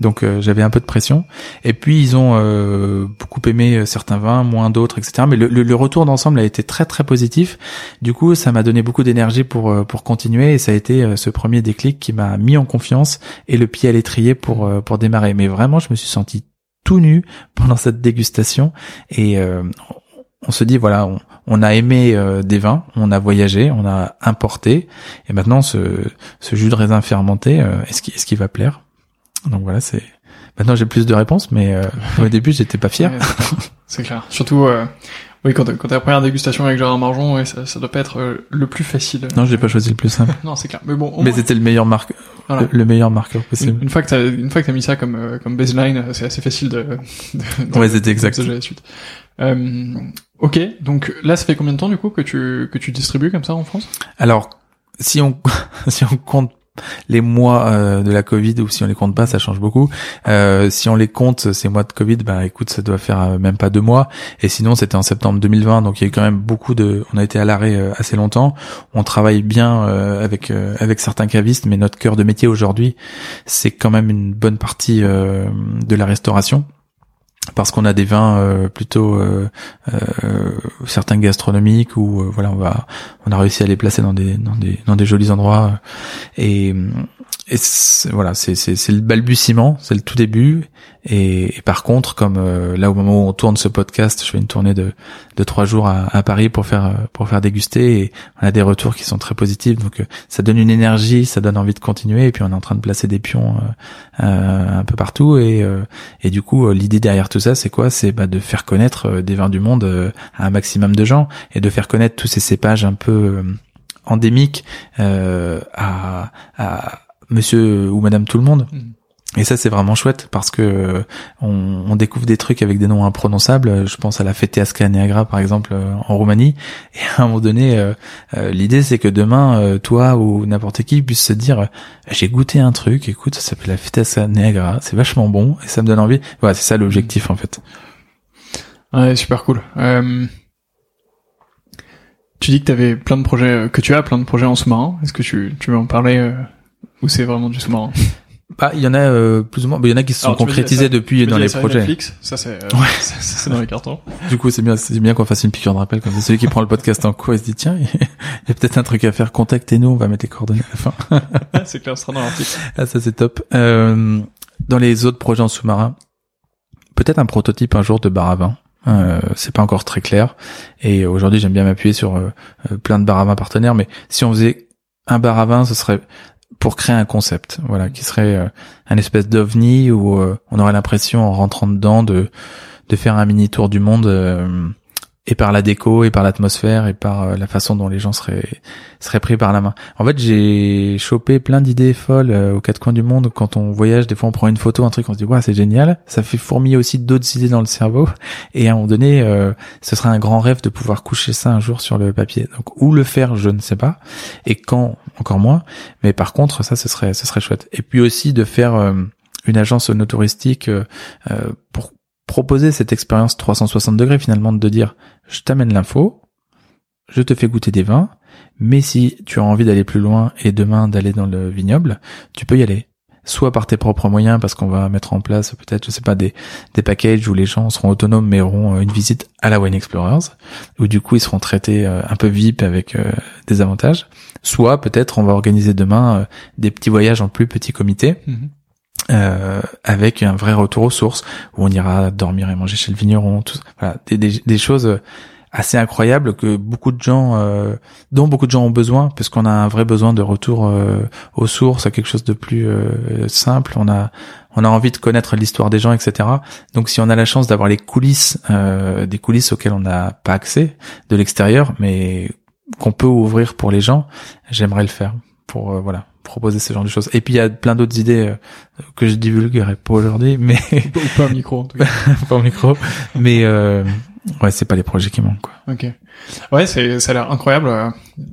donc euh, j'avais un peu de pression. Et puis ils ont euh, beaucoup aimé certains vins, moins d'autres, etc. Mais le, le, le retour d'ensemble a été très très positif. Du coup, ça m'a donné beaucoup d'énergie pour pour continuer et ça a été ce premier déclic qui m'a mis en confiance et le pied à l'étrier pour euh, pour démarrer. Mais vraiment, je me suis senti tout nu pendant cette dégustation et euh, on se dit voilà, on, a aimé euh, des vins, on a voyagé, on a importé et maintenant ce ce jus de raisin fermenté, euh, est-ce qu'il qu'il va plaire? Donc voilà, c'est maintenant j'ai plus de réponses, mais au début j'étais pas fier. C'est clair. Surtout, oui, quand t'as la première dégustation avec Gérard Marjon, ouais, ça, ça doit pas être euh, le plus facile. Non, j'ai pas choisi le plus simple. Non, c'est clair. Mais bon, Mais moins, c'était le meilleur marque, voilà. le, le meilleur marqueur possible. une fois que t'as une fois que t'as mis ça comme euh, comme baseline, euh, c'est assez facile de. de, de Ouais, c'était exact. d'envisager la suite. Euh, ok, donc là, ça fait combien de temps du coup que tu que tu distribues comme ça en France? Alors, si on si on compte les mois euh, de la Covid ou si on les compte pas, ça change beaucoup. Euh, si on les compte, ces mois de Covid, bah écoute, ça doit faire euh, même pas deux mois. Et sinon, c'était en septembre 2020, donc il y a eu quand même beaucoup de. On a été à l'arrêt assez longtemps. On travaille bien avec avec certains cavistes, mais notre cœur de métier aujourd'hui, c'est quand même une bonne partie de la restauration parce qu'on a des vins euh, plutôt euh, euh, certains gastronomiques où voilà on va on a réussi à les placer dans des dans des dans des jolis endroits. Et et voilà c'est le balbutiement c'est le tout début. Et, par contre comme euh, là au moment où on tourne ce podcast je fais une tournée de de trois jours à, à Paris pour faire euh, pour faire déguster. Et on a des retours qui sont très positifs. Donc euh, ça donne une énergie ça donne envie de continuer. Et puis on est en train de placer des pions euh, euh, un peu partout. Et euh, et du coup, l'idée derrière tout ça, c'est quoi? C'est bah, de faire connaître des vins du monde à un maximum de gens. Et de faire connaître tous ces cépages un peu endémiques à, à Monsieur ou Madame tout le monde. Mhm. Et ça, c'est vraiment chouette parce que euh, on, on, découvre des trucs avec des noms imprononçables. Je pense à la Feteasca Neagra, par exemple, euh, en Roumanie. Et à un moment donné, euh, l'idée, c'est que demain, toi ou n'importe qui puisse se dire, j'ai goûté un truc, écoute, ça s'appelle la Feteasca Neagra, c'est vachement bon et ça me donne envie. Voilà, c'est ça l'objectif, en fait. Ouais, super cool. tu dis que tu avais plein de projets, que tu as plein de projets en sous-marin. Est-ce que tu, tu veux en parler ou c'est vraiment du sous-marin bah, il y en a euh, plus ou moins. Bah, il y en a qui se sont concrétisés depuis dans les projets. Netflix, ça c'est euh, ouais. c'est dans les cartons. Du coup, c'est bien, c'est bien qu'on fasse une piqûre de rappel comme ça. Celui qui prend le podcast en cours, il se dit tiens, il y a peut-être un truc à faire. Contactez-nous, on va mettre les coordonnées à la fin. c'est clair, ce sera dans l'article. Ah, ça c'est top. Euh, dans les autres projets en sous-marin, peut-être un prototype un jour de bar à vin. Euh, c'est pas encore très clair. Et aujourd'hui, j'aime bien m'appuyer sur euh, plein de bar à vin partenaires. Mais si on faisait un bar à vin, ce serait pour créer un concept, voilà, qui serait euh, un espèce d'ovni où euh, on aurait l'impression en rentrant dedans de de faire un mini tour du monde euh, et par la déco et par l'atmosphère et par euh, la façon dont les gens seraient seraient pris par la main. En fait, j'ai chopé plein d'idées folles euh, aux quatre coins du monde. Quand on voyage, des fois, on prend une photo, un truc, on se dit ouais, c'est génial. Ça fait fourmiller aussi d'autres idées dans le cerveau. Et à un moment donné, euh, ce serait un grand rêve de pouvoir coucher ça un jour sur le papier. Donc où le faire, je ne sais pas. Et quand, encore moins. Mais par contre, ça, ce serait ce serait chouette. Et puis aussi de faire une agence no touristique pour proposer cette expérience 360 degrés finalement de dire je t'amène l'info, je te fais goûter des vins, mais si tu as envie d'aller plus loin et demain d'aller dans le vignoble, tu peux y aller. Soit par tes propres moyens parce qu'on va mettre en place peut-être je sais pas des des packages où les gens seront autonomes mais auront euh, une visite à la Wine Explorers où du coup ils seront traités euh, un peu VIP avec euh, des avantages. Soit peut-être on va organiser demain des petits voyages en plus petits comités. Mhm euh, avec un vrai retour aux sources où on ira dormir et manger chez le vigneron, tout, voilà, des, des, des choses assez incroyables que beaucoup de gens, euh, dont beaucoup de gens ont besoin, parce qu'on a un vrai besoin de retour euh, aux sources, à quelque chose de plus euh, simple. On a, on a envie de connaître l'histoire des gens, etc. Donc, si on a la chance d'avoir les coulisses, euh, des coulisses auxquelles on n'a pas accès de l'extérieur, mais qu'on peut ouvrir pour les gens, j'aimerais le faire pour voilà proposer ce genre de choses. Et puis il y a plein d'autres idées euh, que je divulguerai pas aujourd'hui, mais pas au micro en tout cas. pas au micro, mais euh, ouais, c'est pas les projets qui manquent quoi. Ok. Ouais, c'est ça a l'air incroyable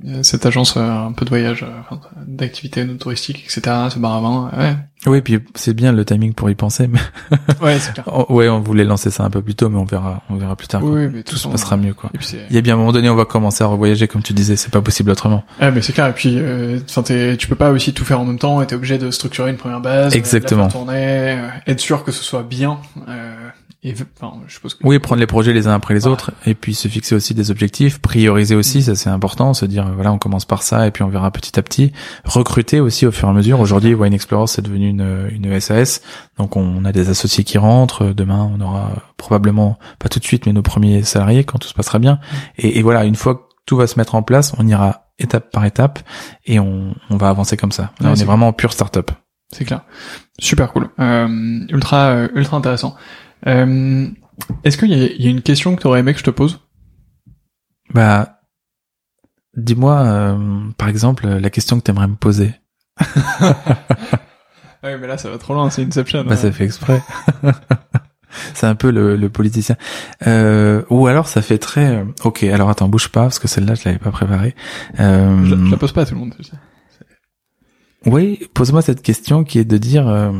euh, cette agence euh, un peu de voyage, euh, d'activités non touristiques, etc. Ce bar à vin. Ouais. Oui, puis c'est bien le timing pour y penser. Mais ouais, c'est clair. ouais, on voulait lancer ça un peu plus tôt, mais on verra, on verra plus tard. Oui, mais tout se passera mieux quoi. Il y a bien un moment donné, on va commencer à revoyager comme tu disais. C'est pas possible autrement. Ouais, mais c'est clair. Et puis, enfin, tu peux pas aussi tout faire en même temps. Et t'es obligé de structurer une première base, exactement, de tourner, être sûr que ce soit bien. Et, enfin, je suppose que... Oui, prendre les projets les uns après les autres, et puis se fixer aussi des objectifs, prioriser aussi, ça c'est important, se dire voilà on commence par ça et puis on verra petit à petit. Recruter aussi au fur et à mesure. Aujourd'hui, Wine Explorer c'est devenu une, une SAS, donc on a des associés qui rentrent. Demain, on aura probablement pas tout de suite, mais nos premiers salariés quand tout se passera bien. Et, et voilà, une fois que tout va se mettre en place, on ira étape par étape et on, on va avancer comme ça. Là, on est, vraiment en pure start-up. C'est clair. Super cool. Euh, ultra euh, ultra intéressant. Euh, Est-ce qu'il y, y, a une question que tu aurais aimé que je te pose? Bah, dis-moi, euh, par exemple, la question que tu aimerais me poser. Ah oui, mais là, ça va trop loin, c'est Inception. Bah, ça fait exprès. c'est un peu le, le politicien. Euh, ou alors, ça fait très... Euh, ok, alors attends, bouge pas, parce que celle-là, je l'avais pas préparée. Euh... Je, je, la pose pas à tout le monde. Oui, pose-moi cette question qui est de dire... Euh,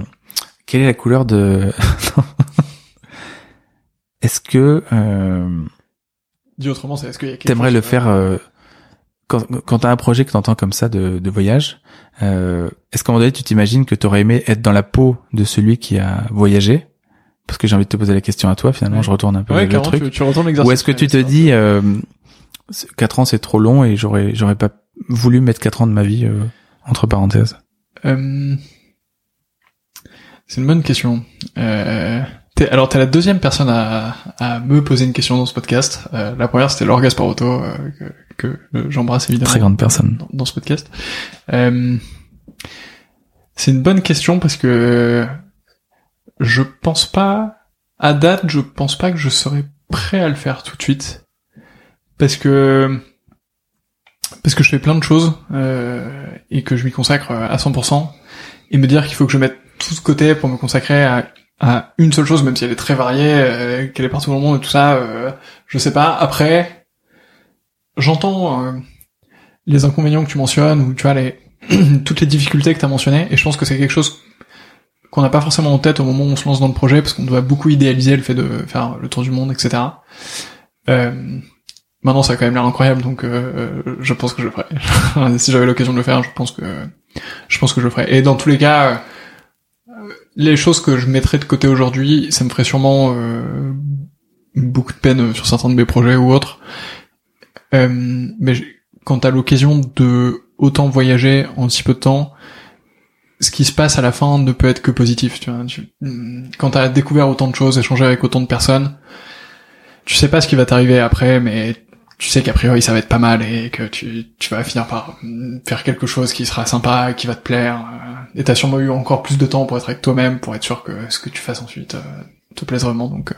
quelle est la couleur de... Est-ce que euh, dis autrement, c'est est-ce qu'il y a t'aimerais le faire euh, quand quand t'as un projet que t'entends comme ça de, de voyage euh, Est-ce qu'à un moment donné tu t'imagines que t'aurais aimé être dans la peau de celui qui a voyagé? Parce que j'ai envie de te poser la question à toi. Finalement, je retourne un peu ouais, le truc. Tu, tu Ou est-ce que tu te dis euh, 4 ans c'est trop long et j'aurais j'aurais pas voulu mettre 4 ans de ma vie euh, entre parenthèses? Euh, C'est une bonne question. T'es, alors t'es la deuxième personne à, à, me poser une question dans ce podcast. Euh, la première c'était Laure Gasparotto euh, que, que j'embrasse évidemment. Très grande personne dans, dans ce podcast. Euh, c'est une bonne question parce que je pense pas à date, je pense pas que je serais prêt à le faire tout de suite parce que parce que je fais plein de choses euh, et que je m'y consacre à 100% et me dire qu'il faut que je mette tout ce côté pour me consacrer à, à une seule chose, même si elle est très variée, euh, qu'elle est partout dans le monde et tout ça, euh, je sais pas. Après, j'entends euh, les inconvénients que tu mentionnes, ou tu vois les toutes les difficultés que tu as mentionnées, et je pense que c'est quelque chose qu'on n'a pas forcément en tête au moment où on se lance dans le projet, parce qu'on doit beaucoup idéaliser le fait de faire le tour du monde, etc. Euh, maintenant, ça a quand même l'air incroyable, donc euh, je pense que je le ferai. si j'avais l'occasion de le faire, je pense que je pense que je le ferai. Et dans tous les cas, les choses que je mettrais de côté aujourd'hui, ça me ferait sûrement euh, beaucoup de peine sur certains de mes projets ou autres. Euh, mais quand t'as l'occasion de autant voyager en si peu de temps, ce qui se passe à la fin ne peut être que positif. Tu vois, tu, quand t'as découvert autant de choses, échangé avec autant de personnes, tu sais pas ce qui va t'arriver après, mais tu sais qu'a priori ça va être pas mal et que tu, tu vas finir par faire quelque chose qui sera sympa, qui va te plaire. euh, Et t'as sûrement eu encore plus de temps pour être avec toi-même, pour être sûr que ce que tu fasses ensuite euh, te plaise vraiment. Donc, euh,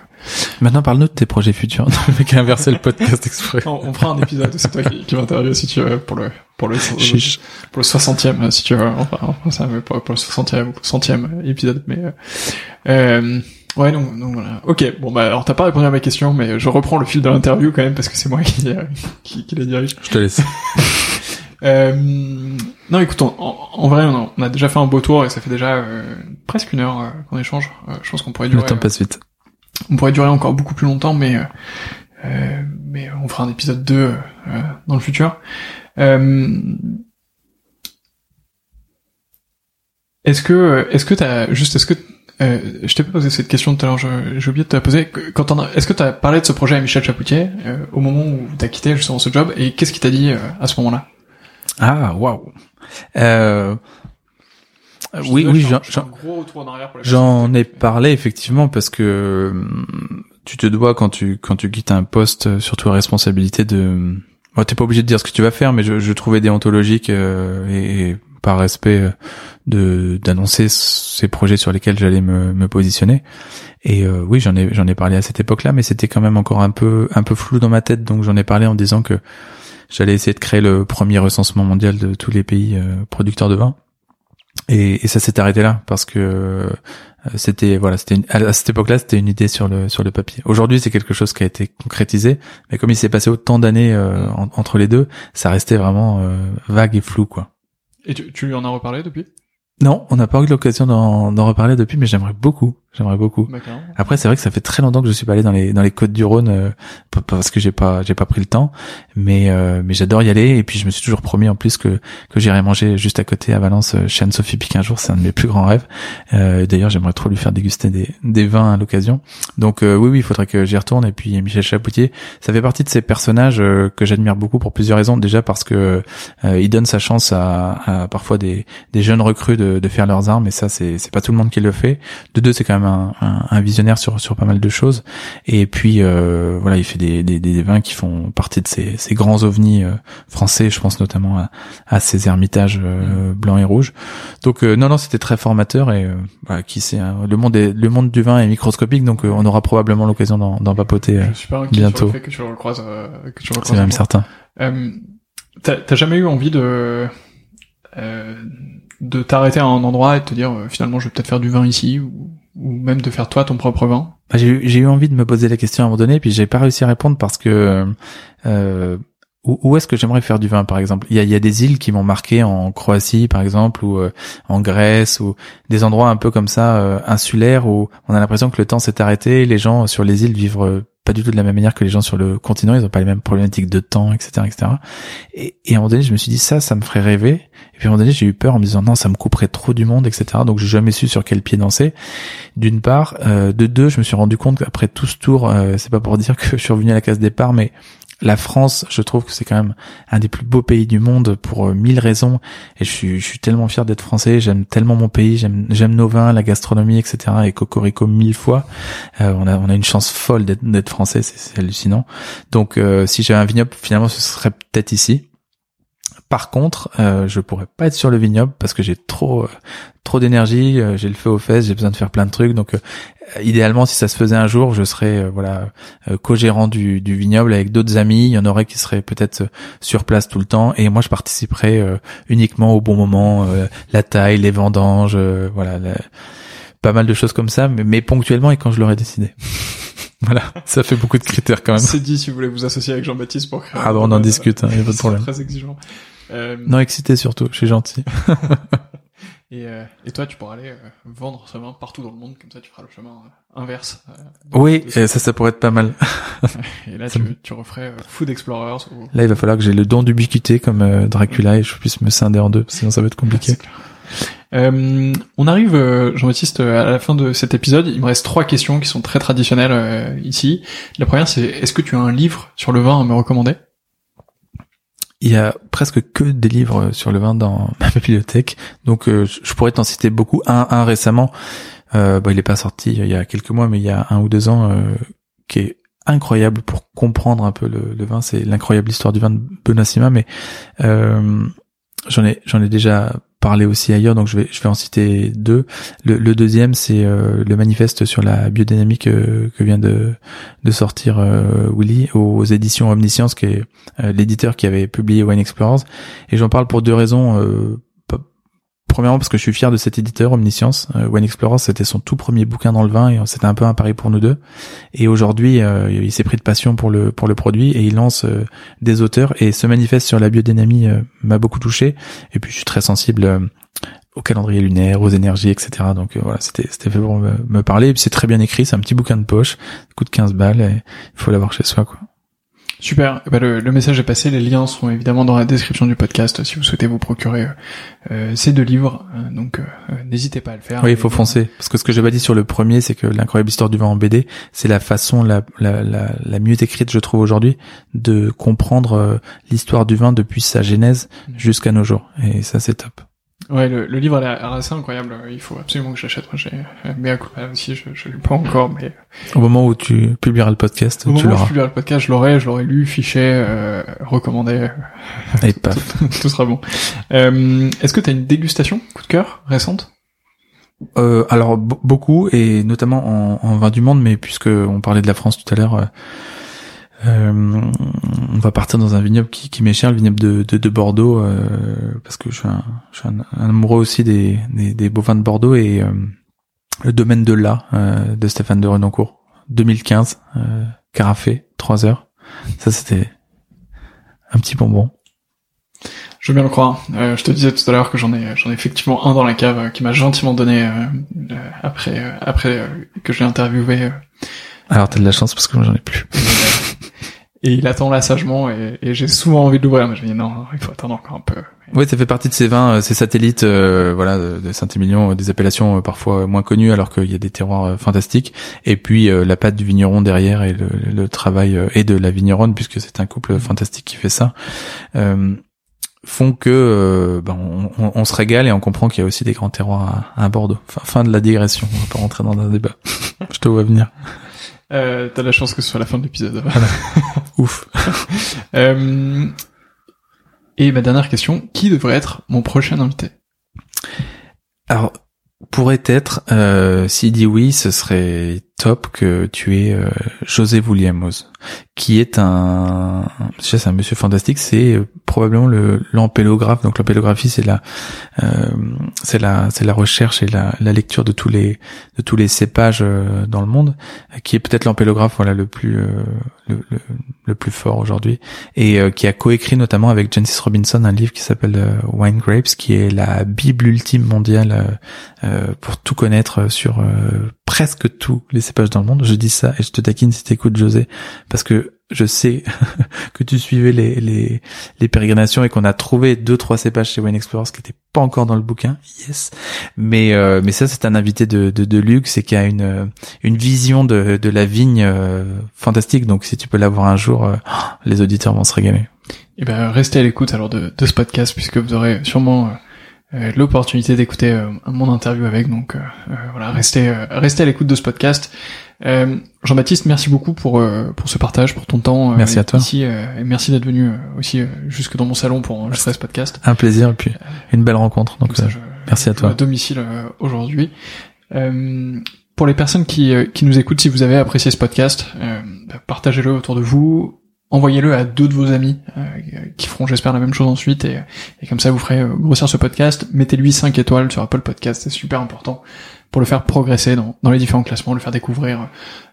Maintenant, parle-nous de tes projets futurs. Le mec a inversé le podcast exprès. on, on fera un épisode. C'est toi qui, qui m'interviewe si tu veux pour le pour le pour le 60e si tu veux. Enfin, enfin, ça pour le 60e ou 100e épisode, mais euh, ouais donc donc voilà. Ok, bon bah alors t'as pas répondu à ma question, mais je reprends le fil de l'interview quand même parce que c'est moi qui euh, qui, qui les dirige. Je te laisse. Euh, non, écoute, en, en- en vrai, on a, on a déjà fait un beau tour et ça fait déjà euh, presque une heure euh, qu'on échange. Euh, je pense qu'on pourrait Le durer, temps passe vite. on pourrait durer encore beaucoup plus longtemps, mais mais on fera un épisode 2 euh, dans le futur. Euh, est-ce que est-ce que t'as juste est-ce que euh, je t'ai pas posé cette question tout à l'heure, j'ai oublié de te la poser. Que- Quand on a- est-ce que t'as parlé de ce projet à Michel Chapoutier euh, au moment où t'as quitté justement ce job et qu'est-ce qu'il t'a dit euh, à ce moment-là? Ah, waouh. Euh, oui, oui, j'en- ai parlé effectivement parce que hum, tu te dois quand tu quand tu quittes un poste, euh, surtout à responsabilité de. Bon, t'es pas obligé de dire ce que tu vas faire, mais je, je trouvais déontologique euh, et, et par respect euh, de d'annoncer ces projets sur lesquels j'allais me, me positionner. Et euh, oui, j'en ai j'en ai parlé à cette époque-là, mais c'était quand même encore un peu un peu flou dans ma tête, donc j'en ai parlé en disant que j'allais essayer de créer le premier recensement mondial de tous les pays euh, producteurs de vin. Et, et ça s'est arrêté là parce que euh, c'était voilà c'était à cette époque-là c'était une idée sur le sur le papier. Aujourd'hui c'est quelque chose qui a été concrétisé, mais comme il s'est passé autant d'années euh, en- entre les deux, ça restait vraiment euh, vague et flou quoi. Et tu, tu en as reparlé depuis? Non, on n'a pas eu l'occasion d'en reparler depuis, mais j'aimerais beaucoup, j'aimerais beaucoup. Après, c'est vrai que ça fait très longtemps que je suis pas allé dans les dans les côtes du Rhône euh, parce que j'ai pas j'ai pas pris le temps, mais euh, mais j'adore y aller et puis je me suis toujours promis en plus que que j'irai manger juste à côté à Valence euh, chez Anne-Sophie Pic un jour, c'est un de mes plus grands rêves. Euh, D'ailleurs, j'aimerais trop lui faire déguster des des vins à l'occasion. Donc euh, oui oui, il faudrait que j'y retourne et puis Michel Chapoutier, ça fait partie de ces personnages euh, que j'admire beaucoup pour plusieurs raisons. Déjà parce que euh, il donne sa chance à, à parfois des des jeunes recrues de, de faire leurs armes et ça c'est c'est pas tout le monde qui le fait. De deux, c'est quand même un, un, un visionnaire sur sur pas mal de choses. Et puis euh, voilà, il fait des, des, des vins qui font partie de ces, ces grands ovnis euh, français. Je pense notamment à, à ces ermitages euh, blancs et rouges. Donc euh, non non, c'était très formateur et euh, voilà, qui sait, hein, le monde est, le monde du vin est microscopique, donc euh, on aura probablement l'occasion d'en d'en papoter. euh, Je suis pas inquiet bientôt. sur le fait que tu le recroises. Que tu le c'est même certain. Euh, T'as t'as jamais eu envie de euh, de t'arrêter à un endroit et de te dire euh, finalement je vais peut-être faire du vin ici ou, ou même de faire toi ton propre vin Bah, J'ai eu, envie de me poser la question à un moment donné, puis j'ai pas réussi à répondre parce que euh, où, est-ce que j'aimerais faire du vin, par exemple? Il y a, y a des îles qui m'ont marqué en Croatie, par exemple, ou euh, en Grèce, ou des endroits un peu comme ça euh, insulaires où on a l'impression que le temps s'est arrêté. Les gens sur les îles vivent euh, pas du tout de la même manière que les gens sur le continent. Ils ont pas les mêmes problématiques de temps, etc., etc. Et, et à un moment donné, je me suis dit ça, ça me ferait rêver. Et puis à un moment donné, j'ai eu peur en me disant non, ça me couperait trop du monde, etc. Donc j'ai jamais su sur quel pied danser. D'une part, euh, de deux, je me suis rendu compte qu'après tout ce tour, euh, c'est pas pour dire que je suis revenu à la case départ, mais la France, je trouve que c'est quand même un des plus beaux pays du monde pour euh, mille raisons. Et je suis, tellement fier d'être français. J'aime tellement mon pays. J'aime, nos vins, la gastronomie, etc. Et Cocorico mille fois. Euh, on a, une chance folle d'être, d'être français. C'est, c'est hallucinant. Donc, euh, si j'avais un vignoble, finalement, ce serait peut-être ici. Par contre, euh, je pourrais pas être sur le vignoble parce que j'ai trop euh, trop d'énergie, euh, j'ai le feu aux fesses, j'ai besoin de faire plein de trucs. Donc, idéalement, si ça se faisait un jour, je serais voilà co-gérant du, du, vignoble avec d'autres amis. Il y en aurait qui seraient peut-être sur place tout le temps, et moi, je participerais uniquement au bon moment, la taille, les vendanges, voilà, pas mal de choses comme ça, mais, mais ponctuellement et quand je l'aurais décidé. Voilà, ça fait beaucoup de critères quand même. C'est dit si vous voulez vous associer avec Jean-Baptiste pour Ah bon, on en discute, il hein, y a pas de problème. Très exigeant. Euh... Non, excité surtout, je suis gentil. et, euh, et toi, tu pourras aller euh, vendre ce vin partout dans le monde, comme ça tu feras le chemin euh, inverse. oui, et ça, ça pourrait être pas mal. et là, tu, tu referais Food Explorers. Là, il va falloir que j'ai le don d'ubiquité comme Dracula et je puisse me scinder en deux, sinon ça va être compliqué. Euh, on arrive, Jean-Baptiste, à la fin de cet épisode. Il me reste trois questions qui sont très traditionnelles ici. La première, c'est est-ce que tu as un livre sur le vin à me recommander? Il y a presque que des livres sur le vin dans ma bibliothèque, donc euh, je pourrais t'en citer beaucoup. Un, un récemment, euh, bah, il est pas sorti il y a quelques mois, mais il y a un ou deux ans, euh, qui est incroyable pour comprendre un peu le, vin. C'est l'incroyable histoire du vin de Benoît mais euh, j'en ai j'en ai déjà parler aussi ailleurs, donc je vais je vais en citer deux. Le, le deuxième, c'est euh, le manifeste sur la biodynamique euh, que vient de de sortir euh, Willy aux éditions Omniscience, qui est l'éditeur qui avait publié Wine Explorers. Et j'en parle pour deux raisons premièrement parce que je suis fier de cet éditeur Omniscience. Euh, One Explorer, c'était son tout premier bouquin dans le vin et c'était un peu un pari pour nous deux. Et aujourd'hui, euh, il s'est pris de passion pour le pour le produit et il lance euh, des auteurs et ce manifeste sur la biodynamie m'a beaucoup touché. Et puis je suis très sensible au calendrier lunaire, aux énergies, etc. Donc voilà, c'était c'était fait pour me, me parler. Et puis c'est très bien écrit, c'est un petit bouquin de poche, coûte 15 balles il faut l'avoir chez soi quoi. Super. Eh ben, le, le, message est passé. Les liens sont évidemment dans la description du podcast si vous souhaitez vous procurer euh, ces deux livres. Euh, donc euh, n'hésitez pas à le faire. Oui, il faut foncer. Parce que ce que j'ai pas dit sur le premier, c'est que l'incroyable histoire du vin en BD, c'est la façon la, la, la, la, mieux écrite, je trouve aujourd'hui, de comprendre l'histoire du vin depuis sa genèse mmh. jusqu'à nos jours. Et ça, c'est top. Ouais, le, le livre est assez incroyable. Il faut absolument que j'achète. Mais à coup aussi, je, je l'ai pas encore, mais au moment où tu publieras le podcast, au tu l'auras. Où je publierai le podcast, je l'aurai, je l'aurai lu, fiché, euh, recommandé. Et paf, tout, sera bon. Euh, Est-ce que tu as une dégustation coup de cœur récente? Euh, Alors beaucoup et notamment en, en vin du monde, mais puisque on parlait de la France tout à l'heure. Euh, euh, on va partir dans un vignoble qui, qui m'est cher, le vignoble de, de, de Bordeaux, euh, parce que je suis un, je suis un, amoureux aussi des, des, des, bovins de Bordeaux et euh, le domaine de là euh, de Stéphane de Renoncourt, 2015, euh, carafé, 3 heures. Ça c'était un petit bonbon. Je veux bien le croire. Euh, je te disais tout à l'heure que j'en ai, j'en ai effectivement un dans la cave qui m'a gentiment donné après, après que je l'ai interviewé. Alors t'as de la chance parce que moi j'en ai plus. et il attend là sagement et, et j'ai souvent envie de l'ouvrir mais je me dis non il faut attendre encore un peu oui ça fait partie de ces vins euh, ces satellites euh, voilà de Saint-Émilion euh, des appellations parfois moins connues alors qu'il y a des terroirs fantastiques et puis la pâte du vigneron derrière et le, le travail et de la vigneronne puisque c'est un couple fantastique qui fait ça font que ben, on, on, se régale et on comprend qu'il y a aussi des grands terroirs à, à Bordeaux. Fin, fin de la digression, on va pas rentrer dans un débat. je te vois venir. Euh, T'as la chance que ce soit la fin de l'épisode. Ouf. euh, et ma dernière question, qui devrait être mon prochain invité? Alors, pourrait être, euh, s'il dit oui, ce serait top que tu aies euh, José Williamos, qui est un, c'est un monsieur fantastique, c'est euh, probablement le l'ampélographe. Donc l'ampélographie, c'est la, euh, c'est la, c'est la recherche et la, la, lecture de tous les, de tous les cépages euh, dans le monde, qui est peut-être l'ampélographe, voilà, le plus, le, le, le, plus fort aujourd'hui, et qui a coécrit notamment avec Genesis Robinson un livre qui s'appelle Wine Grapes, qui est la bible ultime mondiale pour tout connaître sur presque tous les cépages dans le monde. Je dis ça et je te taquine si t'écoutes José, parce que je sais que tu suivais les, les, les pérégrinations et qu'on a trouvé deux trois cépages chez Wine Explorers qui n'étaient pas encore dans le bouquin. Yes. Mais euh, mais ça c'est un invité de, de, de luxe et qui a une une vision de, de la vigne euh, fantastique. Donc si tu peux l'avoir un jour, euh, les auditeurs vont se régaler. Et eh ben restez à l'écoute alors de, de ce podcast puisque vous aurez sûrement euh, l'opportunité d'écouter mon interview avec. Donc voilà, restez restez à l'écoute de ce podcast. Euh, Jean-Baptiste, merci beaucoup pour euh, pour ce partage, pour ton temps. euh, Merci à toi. Ici, euh, et merci d'être venu euh, aussi euh, jusque dans mon salon pour enregistrer ce podcast. Un plaisir et puis une belle rencontre. Donc Comme ça, euh, je, merci à toi. à domicile euh, aujourd'hui. Euh, pour les personnes qui, euh, qui nous écoutent, si vous avez apprécié ce podcast, euh, partagez-le autour de vous, envoyez-le à deux de vos amis euh, qui feront, j'espère, la même chose ensuite, et, et comme ça vous ferez euh, grossir ce podcast. Mettez-lui 5 étoiles sur Apple Podcast, c'est super important pour le faire progresser dans, dans les différents classements, le faire découvrir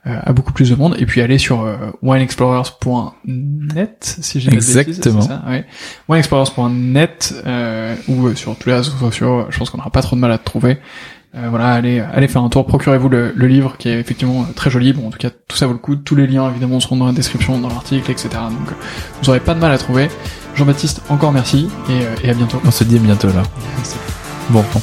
euh, à beaucoup plus de monde, et puis aller sur euh, wineexplorers.net, si j'ai bêtises, Exactement. c'est ça, ouais. wineexplorers.net, euh, ou euh, sur tous les réseaux sociaux, je pense qu'on n'aura pas trop de mal à te trouver. Euh, voilà, allez, allez faire un tour, procurez-vous le, le livre qui est effectivement très joli. Bon, en tout cas, tout ça vaut le coup. Tous les liens, évidemment, seront dans la description, dans l'article, etc. Donc, vous aurez pas de mal à trouver. Jean-Baptiste, encore merci et, euh, et à bientôt. On se dit à bientôt là. Bon. bon.